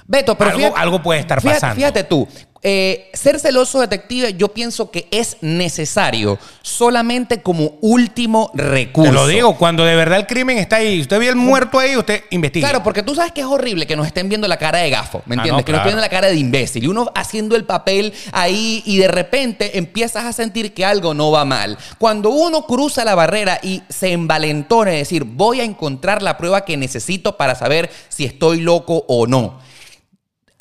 Beto, pero Algo- fíjate, algo puede estar fíjate- pasando. Fíjate tú, eh, ser celoso detective yo pienso que es necesario solamente como último recurso. Te lo digo, cuando de verdad el crimen está ahí, usted ve el muerto ahí, usted investiga. Claro, porque tú sabes que es horrible que nos estén viendo la cara de gafo, ¿me Ah, entiendes? no, que nos claro. estén viendo la cara de imbécil y uno haciendo el papel ahí y de repente empiezas a sentir que algo no va mal. Cuando uno cruza la barrera y se envalentona de decir, voy a encontrar la prueba que necesito para saber si estoy loco o no.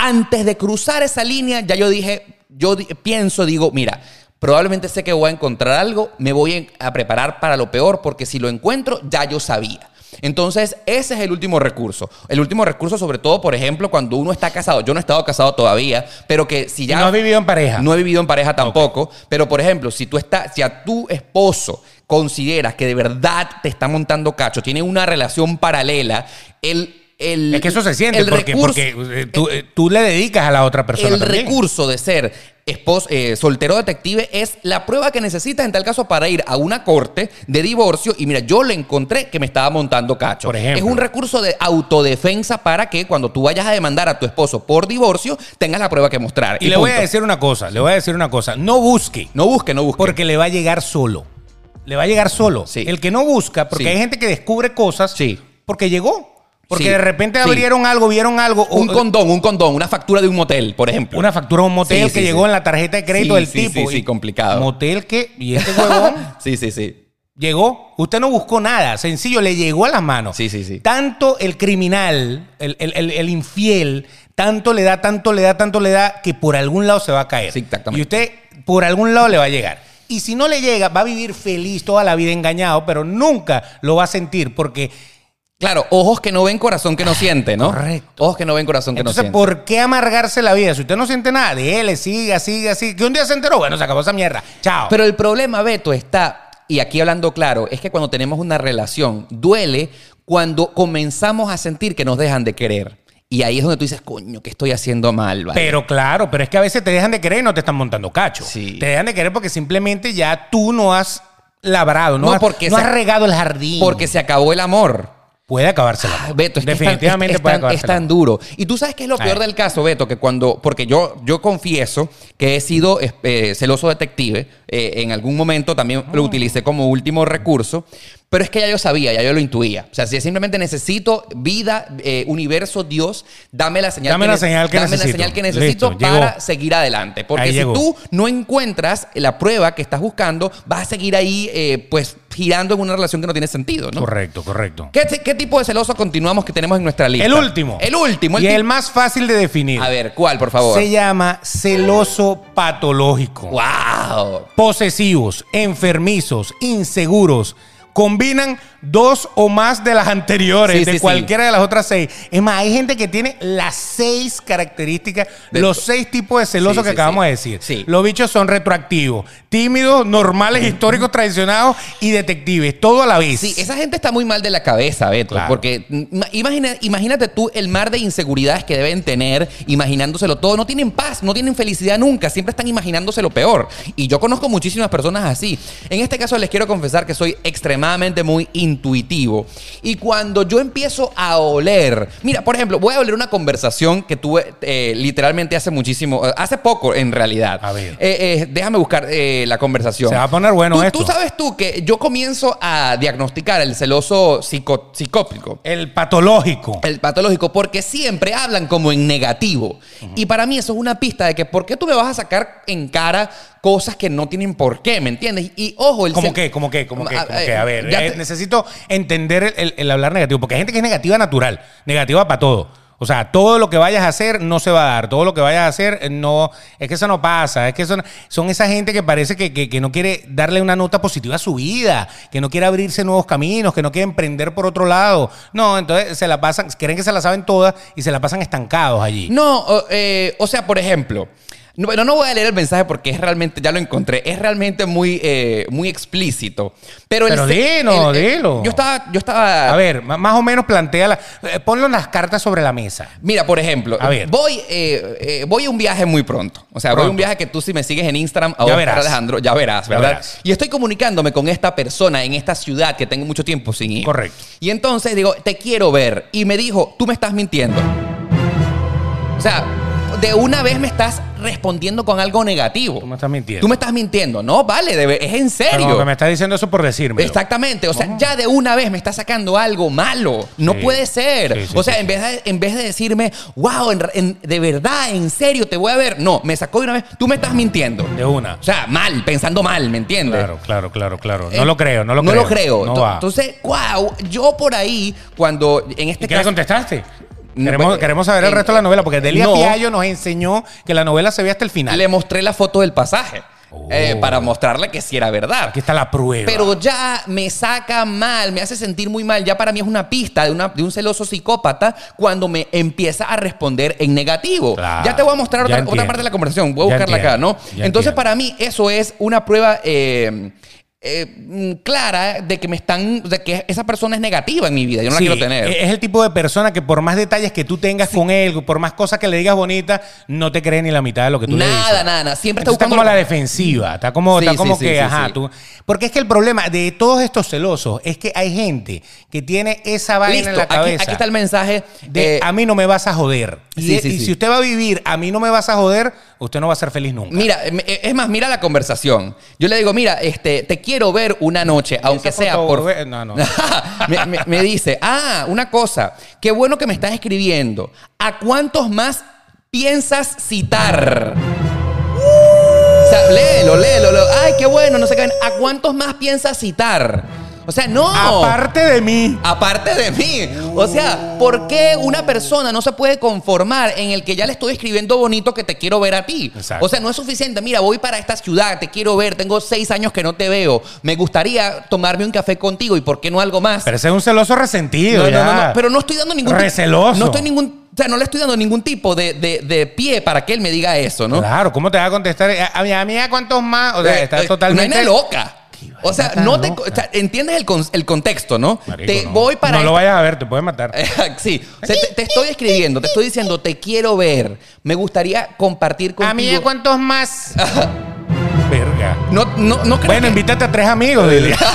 Antes de cruzar esa línea, ya yo dije, yo pienso, digo, mira, probablemente sé que voy a encontrar algo, me voy a preparar para lo peor, porque si lo encuentro, ya yo sabía. Entonces, ese es el último recurso. El último recurso, sobre todo, por ejemplo, cuando uno está casado. Yo no he estado casado todavía, pero que si ya. no has vivido en pareja. No he vivido en pareja tampoco. Pero, por ejemplo, si tú estás, si a tu esposo consideras que de verdad te está montando cacho, tiene una relación paralela, el. El es que eso se siente, el porque, recurso- porque eh, tú, eh, tú le dedicas a la otra persona el también. recurso de ser esposo, eh, soltero detective es la prueba que necesitas en tal caso para ir a una corte de divorcio y mira, yo le encontré que me estaba montando cacho. Por ejemplo. Es un recurso de autodefensa para que cuando tú vayas a demandar a tu esposo por divorcio tengas la prueba que mostrar. Y, le voy a decir una cosa, le voy a decir una cosa. No busque. No busque, no busque. Porque le va a llegar solo. Le va a llegar solo. Sí. El que no busca, porque Sí. hay gente que descubre cosas Sí. porque llegó. Porque Sí. de repente Sí. abrieron algo, vieron algo. o- un condón, un condón, una factura de un motel, por ejemplo. una factura a un motel Sí, que llegó en la tarjeta de crédito del tipo. sí, sí, complicado. Motel que. Y este huevón sí, sí, sí. llegó. Usted no buscó nada. Sencillo, le llegó a las manos. Sí, sí, sí. Tanto el criminal, el, el- el- el infiel, tanto le da, tanto le da, tanto le da, que por algún lado se va a caer. Sí, exactamente. Y usted por algún lado le va a llegar. Y si no le llega, va a vivir feliz toda la vida engañado, pero nunca lo va a sentir porque Claro, ojos que no ven, corazón que no siente, ¿no? correcto. Ojos que no ven, corazón que Entonces, no siente. ¿por qué amargarse la vida? Si usted no siente nada, déjele, siga, siga, siga. Que un día se enteró, bueno, se acabó esa mierda. Chao. Pero el problema, Beto, está, y aquí hablando claro, es que cuando tenemos una relación, duele cuando comenzamos a sentir que nos dejan de querer. Y ahí es donde tú dices, coño, que estoy haciendo mal, ¿vale? Pero claro, pero es que a veces te dejan de querer y no te están montando cacho. Sí. Te dejan de querer porque simplemente ya tú no has labrado, no, No, has, porque no se- has regado el jardín. Porque se acabó el amor. Puede acabarse el amor. Beto, es que Definitivamente es tan, puede es tan- acabarse es el tan amor. duro. Y tú sabes qué es lo peor del caso, Beto, que cuando, porque yo, yo confieso que he sido eh, celoso detective, eh, en algún momento también Ah. lo utilicé como último recurso, pero es que ya yo sabía, ya yo lo intuía. O sea, si simplemente necesito vida, eh, universo, Dios, dame la señal Dame que la señal que dame necesito. la señal que necesito Listo, para llegó. seguir adelante. Porque Ahí si llegó. tú no encuentras la prueba que estás buscando, vas a seguir ahí, eh, pues, girando en una relación que no tiene sentido, ¿no? Correcto, correcto. ¿Qué, qué tipo de celoso continuamos que tenemos en nuestra lista? El último. El último. El y el más fácil de definir. A ver, ¿cuál, por favor? Se llama celoso patológico. ¡Wow! Posesivos, enfermizos, inseguros. Combinan dos o más de las anteriores, Sí, de sí, sí. cualquiera de las otras seis. Es más, hay gente que tiene las seis características, De- los seis tipos de celosos que acabamos de decir. Los bichos son retroactivos, tímidos, normales, históricos, tradicionados y detectives. Todo a la vez. Sí, esa gente está muy mal de la cabeza, Beto. Claro. Porque imagina, imagínate tú el mar de inseguridades que deben tener, imaginándoselo todo. No tienen paz, no tienen felicidad nunca. Siempre están imaginándose lo peor. Y yo conozco muchísimas personas así. En este caso les quiero confesar que soy extremadamente extremadamente muy intuitivo. Y cuando yo empiezo a oler, mira, por ejemplo, voy a oler una conversación que tuve eh, literalmente hace muchísimo, eh, hace poco en realidad. A ver. Eh, eh, déjame buscar la conversación. Se va a poner bueno Tú- esto. Tú sabes tú que yo comienzo a diagnosticar el celoso psico- psicótico. El patológico. El patológico, porque siempre hablan como en negativo. Y para mí eso es una pista de que ¿por qué tú me vas a sacar en cara cosas que no tienen por qué? ¿Me entiendes? Y ojo, el ¿Cómo qué? ¿Cómo qué? ¿Cómo qué? ¿Cómo qué? A ver, eh, te- necesito entender el, el- el hablar negativo, porque hay gente que es negativa natural, negativa para todo. O sea, todo lo que vayas a hacer no se va a dar, todo lo que vayas a hacer eh, no, es que eso no pasa, es que son, son esa gente que parece que, que- que no quiere darle una nota positiva a su vida, que no quiere abrirse nuevos caminos, que no quiere emprender por otro lado. No, entonces se la pasan, creen que se la saben todas y se la pasan estancados allí. No, o, eh, o sea, por ejemplo, no, pero no voy a leer el mensaje porque es realmente, ya lo encontré, es realmente muy, eh, muy explícito. Pero, el Pero dilo, el- el- dilo. Yo estaba, yo estaba. A ver, más o menos plantea la, eh, ponlo en las cartas sobre la mesa. Mira, por ejemplo, A ver. voy, eh, eh, voy a un viaje muy pronto. O sea, voy a un viaje que tú si me sigues en Instagram, a Ya verás. Alejandro, ya verás, Ya ¿verdad? verás. Y estoy comunicándome con esta persona en esta ciudad que tengo mucho tiempo sin ir. Correcto. Y entonces digo, te quiero ver. Y me dijo, tú me estás mintiendo. O sea, de una vez me estás respondiendo con algo negativo. Tú me estás mintiendo. Tú me estás mintiendo. No, vale, es en serio. que me está diciendo eso por decirme. Exactamente, o sea, ya de una vez me está sacando algo malo. No Sí. puede ser. Sí, sí, o sea, en, vez de, en vez de decirme, wow, en- en- de verdad, en serio, te voy a ver. No, me sacó de una vez. Tú me estás mintiendo. De una. O sea, mal, pensando mal, ¿me entiendes? Claro, claro, claro, claro. Eh, No lo creo, no lo no creo. lo creo. No Ento- va. Entonces, wow, yo por ahí, cuando en este ¿Y qué le caso. contestaste? Queremos, pues, queremos saber el resto de la novela, porque Delia no. Fiallo nos enseñó que la novela se ve hasta el final. Le mostré la foto del pasaje. Oh. eh, para mostrarle que sí era verdad. Aquí está la prueba. Pero ya me saca mal, me hace sentir muy mal. Ya para mí es una pista de, una- de un celoso psicópata cuando me empieza a responder en negativo. Claro, ya te voy a mostrar otra, parte de la conversación. Voy a Ya buscarla acá, ¿no? ya Entonces, entiendo. para mí, eso es una prueba. eh, eh, mm, clara de que me están de que esa persona es negativa en mi vida yo no Sí, la quiero tener Es el tipo de persona que por más detalles que tú tengas con él, por más cosas que le digas bonitas, no te cree ni la mitad de lo que tú le dices. nada nada nada siempre está Entonces está buscando como la defensiva, está como, Sí, está como que, ajá, tú. Porque es que el problema de todos estos celosos es que hay gente que tiene esa vaina Listo, en la cabeza. aquí está el mensaje de eh, a mí no me vas a joder. Y, si usted va a vivir, a mí no me vas a joder, usted no va a ser feliz nunca. Mira, es más, mira la conversación. Yo le digo, mira, este, te quiero ver una noche, aunque sea por. güey, no, no. me, me- me dice, ah, una cosa, qué bueno que me estás escribiendo. ¿A cuántos más piensas citar? O sea, léelo, léelo, léelo. Ay, qué bueno, no sé qué. ¿A cuántos más piensas citar? O sea, no. Aparte de mí. Aparte de mí. O sea, ¿por qué una persona no se puede conformar en el que ya le estoy escribiendo bonito que te quiero ver a ti? Exacto. O sea, no es suficiente. Mira, voy para esta ciudad, te quiero ver, tengo seis años que no te veo. Me gustaría tomarme un café contigo y ¿por qué no algo más? Pero ese es un celoso resentido. no, ya. no, no, pero no estoy dando ningún Receloso. No estoy ningún. O sea, no le estoy dando ningún tipo de, de- de pie para que él me diga eso, ¿no? Claro, ¿cómo te va a contestar? A, a mí, a mí, ¿a cuántos más? O sea, Eh, está eh, totalmente. Una loca. O sea, no te, loca. o sea, entiendes el, con- el contexto, ¿no? Marico, te no. voy para No lo vayas a ver, te puede matar. sí, o sea, te, te estoy escribiendo, te estoy diciendo, te quiero ver. Me gustaría compartir contigo. ¿A mí cuántos más? Verga. No, no, no creo Bueno, que- invítate a tres amigos, dile.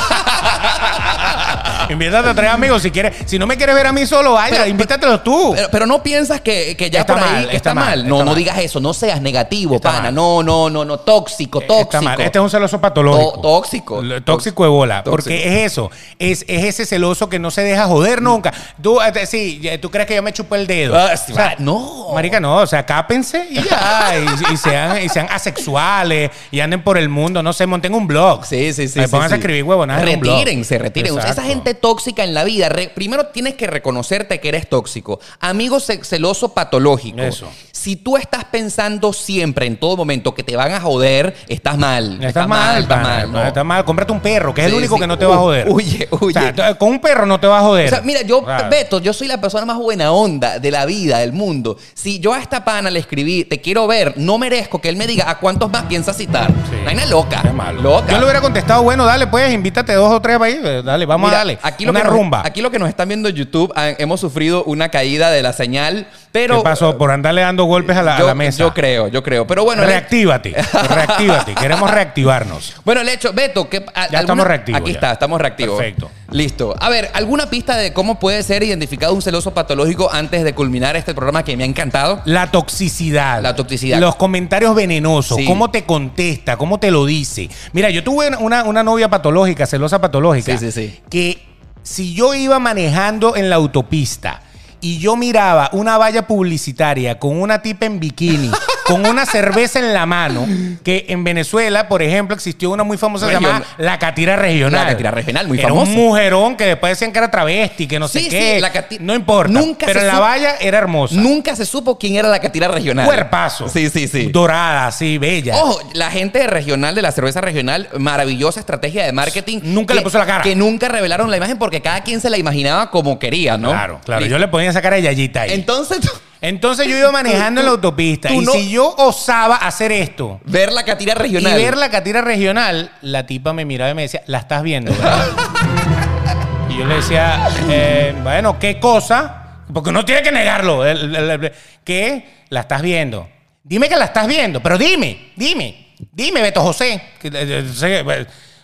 invítate a tres amigos si quieres. Si no me quieres ver a mí solo, vaya, Pero- invítatelo tú. Pero, pero no piensas que, que ya Está por ahí mal, está está, mal, está No, no digas eso, no seas negativo, Está pana. mal. No, no, no, no, tóxico, tóxico. Está mal. Este es un celoso patológico. Tó- tóxico. Tóxico de bola. Tóxico. Porque es eso. Es, es ese celoso que no se deja joder nunca. Tú, eh, sí, tú crees que yo me chupé el dedo. Ah, sí, no. Marica, no. O sea, cápense y ya. y, y sean, y sean asexuales y anden por el mundo. No sé, monten un blog. Sí, sí, sí. Me sí, pónganse sí. a escribir huevonadas. Retírense, retírense. Exacto. Esa gente tóxica en la vida, re- primero tienes que reconocerte que eres tóxico. Amigo ce- celoso patológico. Eso. Si tú estás pensando siempre, en todo momento, que te van a joder, estás mal. Estás mal, estás pana, mal. no. Estás mal. Cómprate un perro, que es el único sí. que no te va a Uh, joder. huye, huye. O sea, t- con un perro no te va a joder. O sea, mira, yo, Claro. Beto, yo soy la persona más buena onda de la vida, del mundo. Si yo a esta pana le escribí, te quiero ver, no merezco que él me diga a cuántos más piensas citar. Sí. Vaina loca. Qué malo. Loca. Yo le hubiera contestado, bueno, dale, pues, invítate dos o tres para ahí. eh, Dale, vamos Mira, a darle. Aquí lo Una que nos- rumba. aquí lo que nos están viendo en YouTube, hemos sufrido una caída de la señal Pero ¿Qué pasó? Por andarle dando golpes a la, a yo, la mesa. yo creo, yo creo. Pero bueno, reactívate, reactívate. Queremos reactivarnos. bueno, el hecho, Beto, que a- Ya estamos reactivos, Aquí ya. está, estamos reactivos. Perfecto. Listo. A ver, ¿alguna pista de cómo puede ser identificado un celoso patológico antes de culminar este programa que me ha encantado? La toxicidad. La toxicidad. Los comentarios venenosos. Sí. Cómo te contesta, cómo te lo dice. Mira, yo tuve una, una novia patológica, celosa patológica. Sí, sí, sí. Que si yo iba manejando en la autopista y yo miraba una valla publicitaria con una tipa en bikini, con una cerveza en la mano, que en Venezuela, por ejemplo, existió una muy famosa Region- llamada La Catira Regional. La Catira Regional, muy Era famosa. un mujerón que después decían que era travesti, que no sé Sí, qué. sí, la Cati- no importa. Nunca pero en la valla era hermosa. Nunca se supo quién era la catira regional. Cuerpazo. Sí, sí, sí. Dorada, así, bella. Ojo, la gente de regional, de la cerveza regional, maravillosa estrategia de marketing. Nunca que- le puso la cara. Que nunca revelaron la imagen porque cada quien se la imaginaba como quería, ¿no? Claro, claro. Listo. Yo le ponía esa cara de Yayita ahí. Entonces, Entonces yo iba manejando en la autopista tú y no- si yo osaba hacer esto ver la catira regional. y ver la catira regional, la tipa me miraba y me decía, la estás viendo, ¿verdad? y yo le decía, eh, bueno, ¿qué cosa? Porque no tiene que negarlo. El- el- el- ¿Qué? La estás viendo. Dime que la estás viendo, pero dime, dime, dime, Beto José. Que, eh, eh, sé,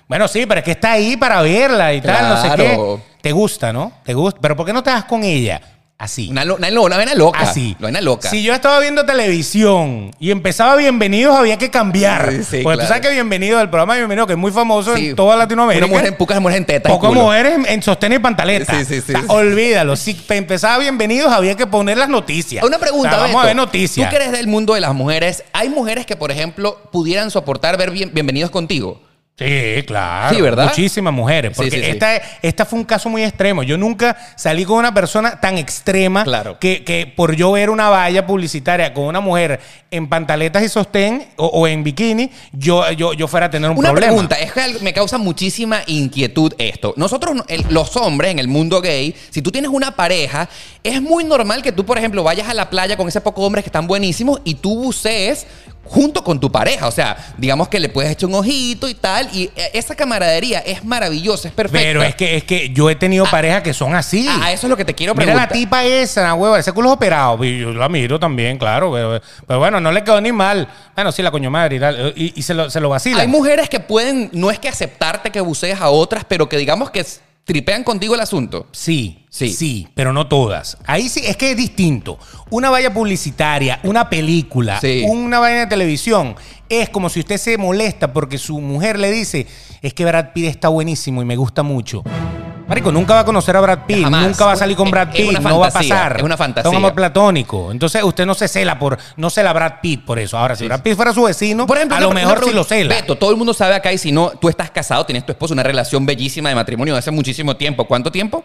Bueno, sí, pero es que está ahí para verla y tal, no sé Claro. qué. Te gusta, ¿no? Te gusta. Pero ¿por qué no te das con ella? Así. Una, lo- una, una vaina loca. Así. Una vaina loca. Si yo estaba viendo televisión y empezaba Bienvenidos, había que cambiar. Sí, sí, Porque claro. tú sabes que Bienvenido, el programa Bienvenido, que es muy famoso Sí. en toda Latinoamérica. Una mujer en pocas mujeres en teta. y Pocas culo. mujeres en, en sostén y pantaleta. Sí, sí, sí, O sea, sí. olvídalo. Si pe- empezaba Bienvenidos, había que poner las noticias. Una pregunta, O sea, vamos Beto. a ver noticias. Tú que eres del mundo de las mujeres, ¿hay mujeres que, por ejemplo, pudieran soportar ver bien- Bienvenidos contigo? Sí, claro. Sí, ¿verdad? Muchísimas mujeres. Porque sí, sí. Esta, esta fue un caso muy extremo. Yo nunca salí con una persona tan extrema Claro. que, que por yo ver una valla publicitaria con una mujer en pantaletas y sostén o, o en bikini, yo, yo, yo fuera a tener un Una problema. pregunta, es que me causa muchísima inquietud esto. Nosotros, el- los hombres en el mundo gay, si tú tienes una pareja, es muy normal que tú, por ejemplo, vayas a la playa con ese poco hombres que están buenísimos y tú bucees junto con tu pareja. O sea, digamos que le puedes echar un ojito y tal. Y eh, esa camaradería es maravillosa, es perfecta. Pero es que, es que yo he tenido parejas que son así. Ah, eso es lo que te quiero Mira preguntar. la tipa esa, la hueva, ese culo es operado. Y yo la miro también, claro. Pero, pero bueno, no le quedó ni mal. Bueno, sí, la coño madre y tal. Y, y se, lo, se lo vacila. Hay mujeres que pueden, no es que aceptarte que bucees a otras, pero que digamos que tripean contigo el asunto. Sí, Sí. sí, pero no todas. Ahí sí, es que es distinto. Una valla publicitaria, una película, Sí. una vaina de televisión, es como si usted se molesta porque su mujer le dice, es que Brad Pitt está buenísimo y me gusta mucho. Marico, nunca va a conocer a Brad Pitt, Jamás. nunca va a salir con Es- Brad es Pitt, no va a pasar. es una fantasía. un amor platónico. Entonces usted no se cela por, no cela a Brad Pitt por eso. Ahora, si Brad Pitt fuera su vecino, Por ejemplo, a lo mejor sí lo cela. Beto, todo el mundo sabe acá y si no, tú estás casado, tienes tu esposo, una relación bellísima de matrimonio de hace muchísimo tiempo. ¿Cuánto tiempo?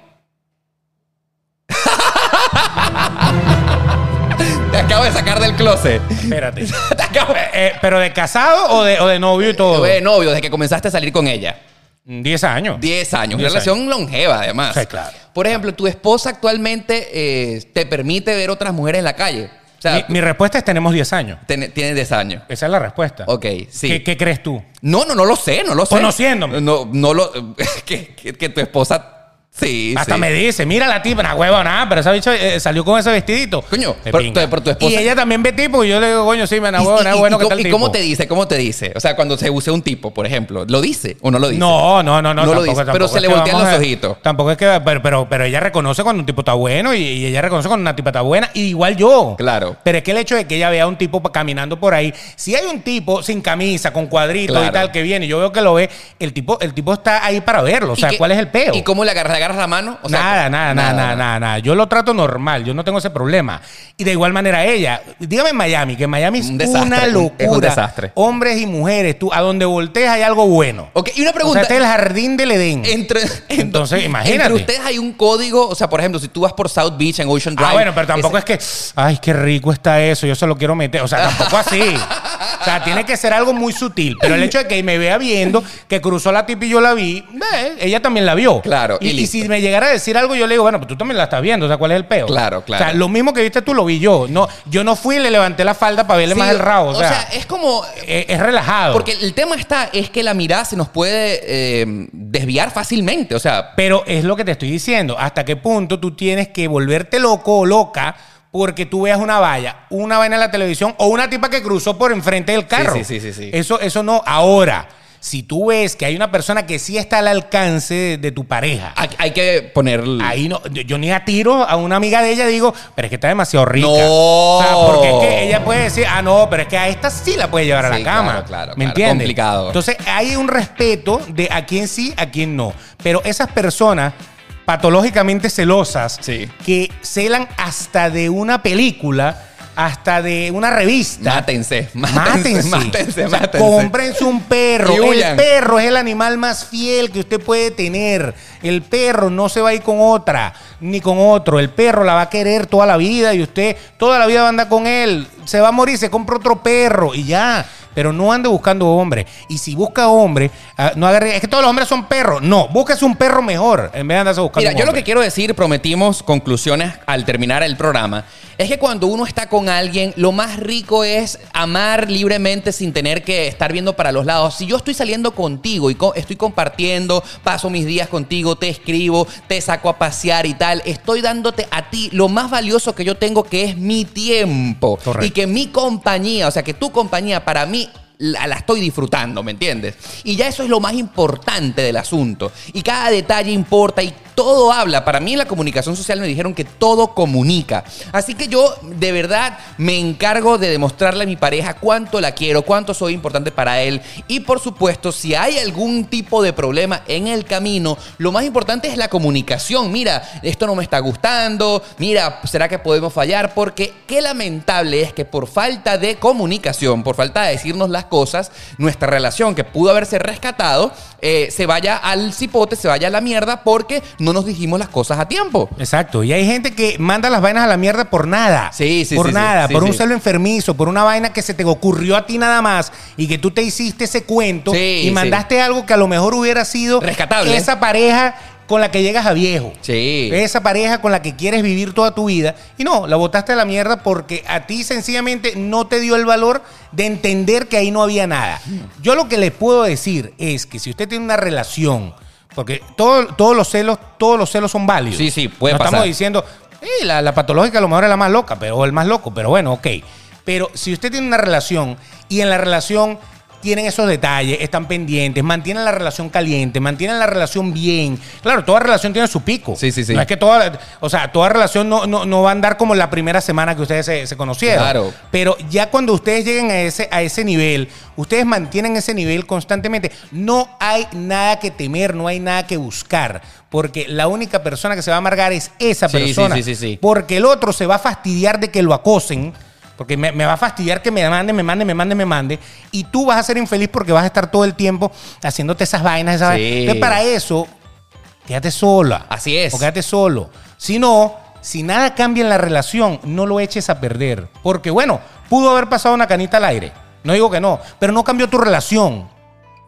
Te acabo de sacar del closet. Espérate. Te acabo de... Eh, ¿Pero de casado o de, o de novio y todo? De novio, desde que comenzaste a salir con ella. 10 años. 10 años. Una 10 relación longeva, además. Sí, claro. Por ejemplo, tu esposa actualmente eh, te permite ver otras mujeres en la calle. O sea, mi, mi respuesta es tenemos 10 años. tiene- tiene 10 años. Esa es la respuesta. Ok, sí. ¿Qué, qué crees tú? No, no, no lo sé, no lo sé. Conociéndome. No, no lo. Que, que- que tu esposa. Sí, Hasta sí. me dice, mira la tipa, una huevo, nada, pero esa bicha eh, salió con ese vestidito. Coño, Me por- pinga. por tu esposa- Y ella también ve tipo, y yo le digo, coño, sí, me ¿Y, huevo, y- nada, y- bueno, y ¿qué cómo- tal y tipo? cómo te dice? ¿Cómo te dice? O sea, cuando se bucea un tipo, por ejemplo, ¿lo dice o no lo dice? No, no, no, no. No lo tampoco- dice, pero se le que voltean vamos los a- ojitos. Tampoco es que, pero, pero, pero ella reconoce cuando un tipo está bueno y, y ella reconoce cuando una tipa está buena, y igual yo. Claro. Pero es que el hecho de que ella vea a un tipo pa- caminando por ahí, si hay un tipo sin camisa, con cuadritos Claro. y tal, que viene, yo veo que lo ve, el tipo, el tipo está ahí para verlo. O ¿Y sea, ¿cuál es el peo? ¿Y cómo le agarras? ¿Le agarras la mano? O sea, nada, nada, nada, nada, nada, nada. Yo lo trato normal, yo no tengo ese problema. Y de igual manera ella, dígame en Miami, que Miami es Un desastre, una un- locura. es un desastre. Hombres y mujeres, tú, a donde voltees hay algo bueno. Ok, y una O sea, pregunta. este es el jardín del Edén. entre, Entonces, imagínate. Entre ustedes hay un código, o sea, por ejemplo, si tú vas por South Beach en Ocean Drive. Ah, bueno, pero tampoco ese- es que, ay, qué rico está eso, yo se lo quiero meter. O sea, tampoco así. O sea, tiene que ser algo muy sutil. Pero el hecho de que me vea viendo, que cruzó la tipa y yo la vi, eh, ella también la vio. Claro, y Y, si me llegara a decir algo, yo le digo, bueno, pues tú también la estás viendo. O sea, ¿cuál es el peo? Claro, claro. O sea, lo mismo que viste tú lo vi yo. No, yo no fui y le levanté la falda para verle Sí, más el rabo. O sea, es como. es, es relajado. Porque el tema está, es que la mirada se nos puede eh, desviar fácilmente. O sea, Pero es lo que te estoy diciendo. ¿Hasta qué punto tú tienes que volverte loco o loca porque tú veas una valla, una vaina en la televisión o una tipa que cruzó por enfrente del carro. sí, sí, sí, sí. Eso, eso no. Ahora, si tú ves que hay una persona que sí está al alcance de, de tu pareja, Hay, hay que poner. Ahí no, yo, yo ni a tiro a una amiga de ella digo, pero es que está demasiado rica. No. O sea, porque es que ella puede decir, ah, no, pero es que a esta sí la puede llevar a la cama. claro, claro, ¿Me claro. entiendes? Complicado. Entonces hay un respeto de a quién sí, a quién no. Pero esas personas patológicamente celosas Sí. que celan hasta de una película, hasta de una revista. Mátense, Mátense. mátense, mátense, O sea, mátense. cómprense un perro. El perro es el animal más fiel que usted puede tener. El perro no se va a ir con otra, ni con otro. El perro la va a querer toda la vida y usted toda la vida va a andar con él. Se va a morir, se compra otro perro y ya. Pero no ande buscando hombre. Y si busca hombre, ah, no agarre. Es que todos los hombres son perros. No, búsquese un perro mejor en vez de andarse buscando Mira, un yo lo que quiero decir, prometimos conclusiones al terminar el programa, es que cuando uno está con alguien, lo más rico es amar libremente sin tener que estar viendo para los lados. Si yo estoy saliendo contigo y co- estoy compartiendo, paso mis días contigo, te escribo, te saco a pasear y tal, estoy dándote a ti lo más valioso que yo tengo, que es mi tiempo. Correcto. Y que mi compañía, o sea, que tu compañía para mí la, la estoy disfrutando, ¿me entiendes? Y ya eso es lo más importante del asunto. Y cada detalle importa y todo habla. Para mí en la comunicación social me dijeron que todo comunica. Así que yo de verdad me encargo de demostrarle a mi pareja cuánto la quiero, cuánto soy importante para él. Y por supuesto, si hay algún tipo de problema en el camino, lo más importante es la comunicación. Mira, esto no me está gustando. Mira, ¿será que podemos fallar? Porque qué lamentable es que por falta de comunicación, por falta de decirnos las cosas, nuestra relación que pudo haberse rescatado, eh, se vaya al cipote, se vaya a la mierda porque no nos dijimos las cosas a tiempo. Exacto. Y hay gente que manda las vainas a la mierda por nada. Sí, sí, Por sí, nada, Sí, por un celo enfermizo, por una vaina que se te ocurrió a ti nada más y que tú te hiciste ese cuento y mandaste algo que a lo mejor hubiera sido Rescatable. esa pareja con la que llegas a viejo. Sí. Esa pareja con la que quieres vivir toda tu vida. Y no, la botaste a la mierda porque a ti sencillamente no te dio el valor de entender que ahí no había nada. Yo lo que le puedo decir es que si usted tiene una relación, porque todo- todos los celos, todos los celos son válidos. Sí, sí, puede no pasar. Estamos diciendo, "Eh, la, la patológica a lo mejor es la más loca, pero, o el más loco, pero bueno, ok. Pero si usted tiene una relación y en la relación tienen esos detalles, están pendientes, mantienen la relación caliente, mantienen la relación bien. Claro, toda relación tiene su pico. Sí, sí, sí. No es que toda, o sea, toda relación no, no, no va a andar como la primera semana que ustedes se, se conocieron. Claro. Pero ya cuando ustedes lleguen a ese, a ese nivel, ustedes mantienen ese nivel constantemente. No hay nada que temer, no hay nada que buscar. Porque la única persona que se va a amargar es esa Sí, sí, persona. sí, sí, sí. Porque el otro se va a fastidiar de que lo acosen. Porque me, me va a fastidiar que me mande, me mande, me mande, me mande. Y tú vas a ser infeliz porque vas a estar todo el tiempo haciéndote esas vainas, esas Sí. vainas. Entonces, para eso, quédate sola. Así es. O quédate solo. Si no, si nada cambia en la relación, no lo eches a perder. Porque bueno, pudo haber pasado una canita al aire. No digo que no, pero no cambió tu relación.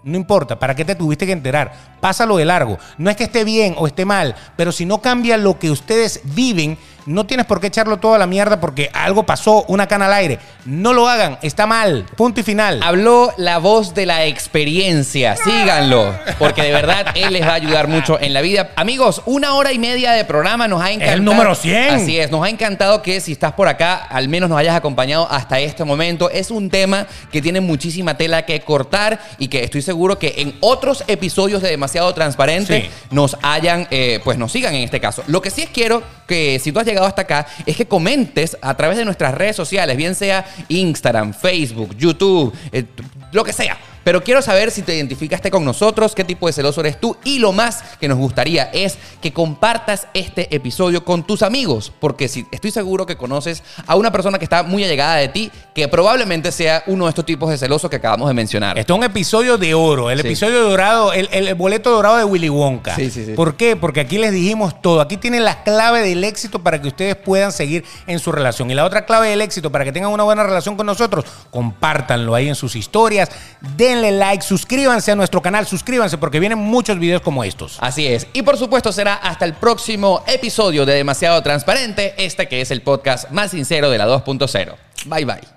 No importa, ¿para qué te tuviste que enterar? Pásalo de largo. No es que esté bien o esté mal, pero si no cambia lo que ustedes viven, no tienes por qué echarlo todo a la mierda porque algo pasó, una cana al aire. No lo hagan, está mal. Punto y final. Habló la voz de la experiencia. Síganlo, porque de verdad él les va a ayudar mucho en la vida. Amigos, una hora y media de programa nos ha encantado. el número 100. Así es, nos ha encantado que si estás por acá, al menos nos hayas acompañado hasta este momento. Es un tema que tiene muchísima tela que cortar y que estoy seguro que en otros episodios de Demasiado Transparente Sí. nos hayan, eh, pues nos sigan en este caso. Lo que sí es quiero que si tú has llegado hasta acá es que comentes a través de nuestras redes sociales, bien sea Instagram, Facebook, YouTube, eh, lo que sea. Pero quiero saber si te identificaste con nosotros, qué tipo de celoso eres tú y lo más que nos gustaría es que compartas este episodio con tus amigos, porque si estoy seguro que conoces a una persona que está muy allegada de ti, que probablemente sea uno de estos tipos de celosos que acabamos de mencionar. Esto es un episodio de oro, el Sí. episodio dorado, el, el boleto dorado de Willy Wonka. Sí, sí, sí. ¿Por qué? Porque aquí les dijimos todo. Aquí tienen la clave del éxito para que ustedes puedan seguir en su relación. Y la otra clave del éxito para que tengan una buena relación con nosotros, compártanlo ahí en sus historias, denle like, suscríbanse a nuestro canal, suscríbanse porque vienen muchos videos como estos. Así es. Y por supuesto será hasta el próximo episodio de Demasiado Transparente, este que es el podcast más sincero de la 2.0. Bye bye.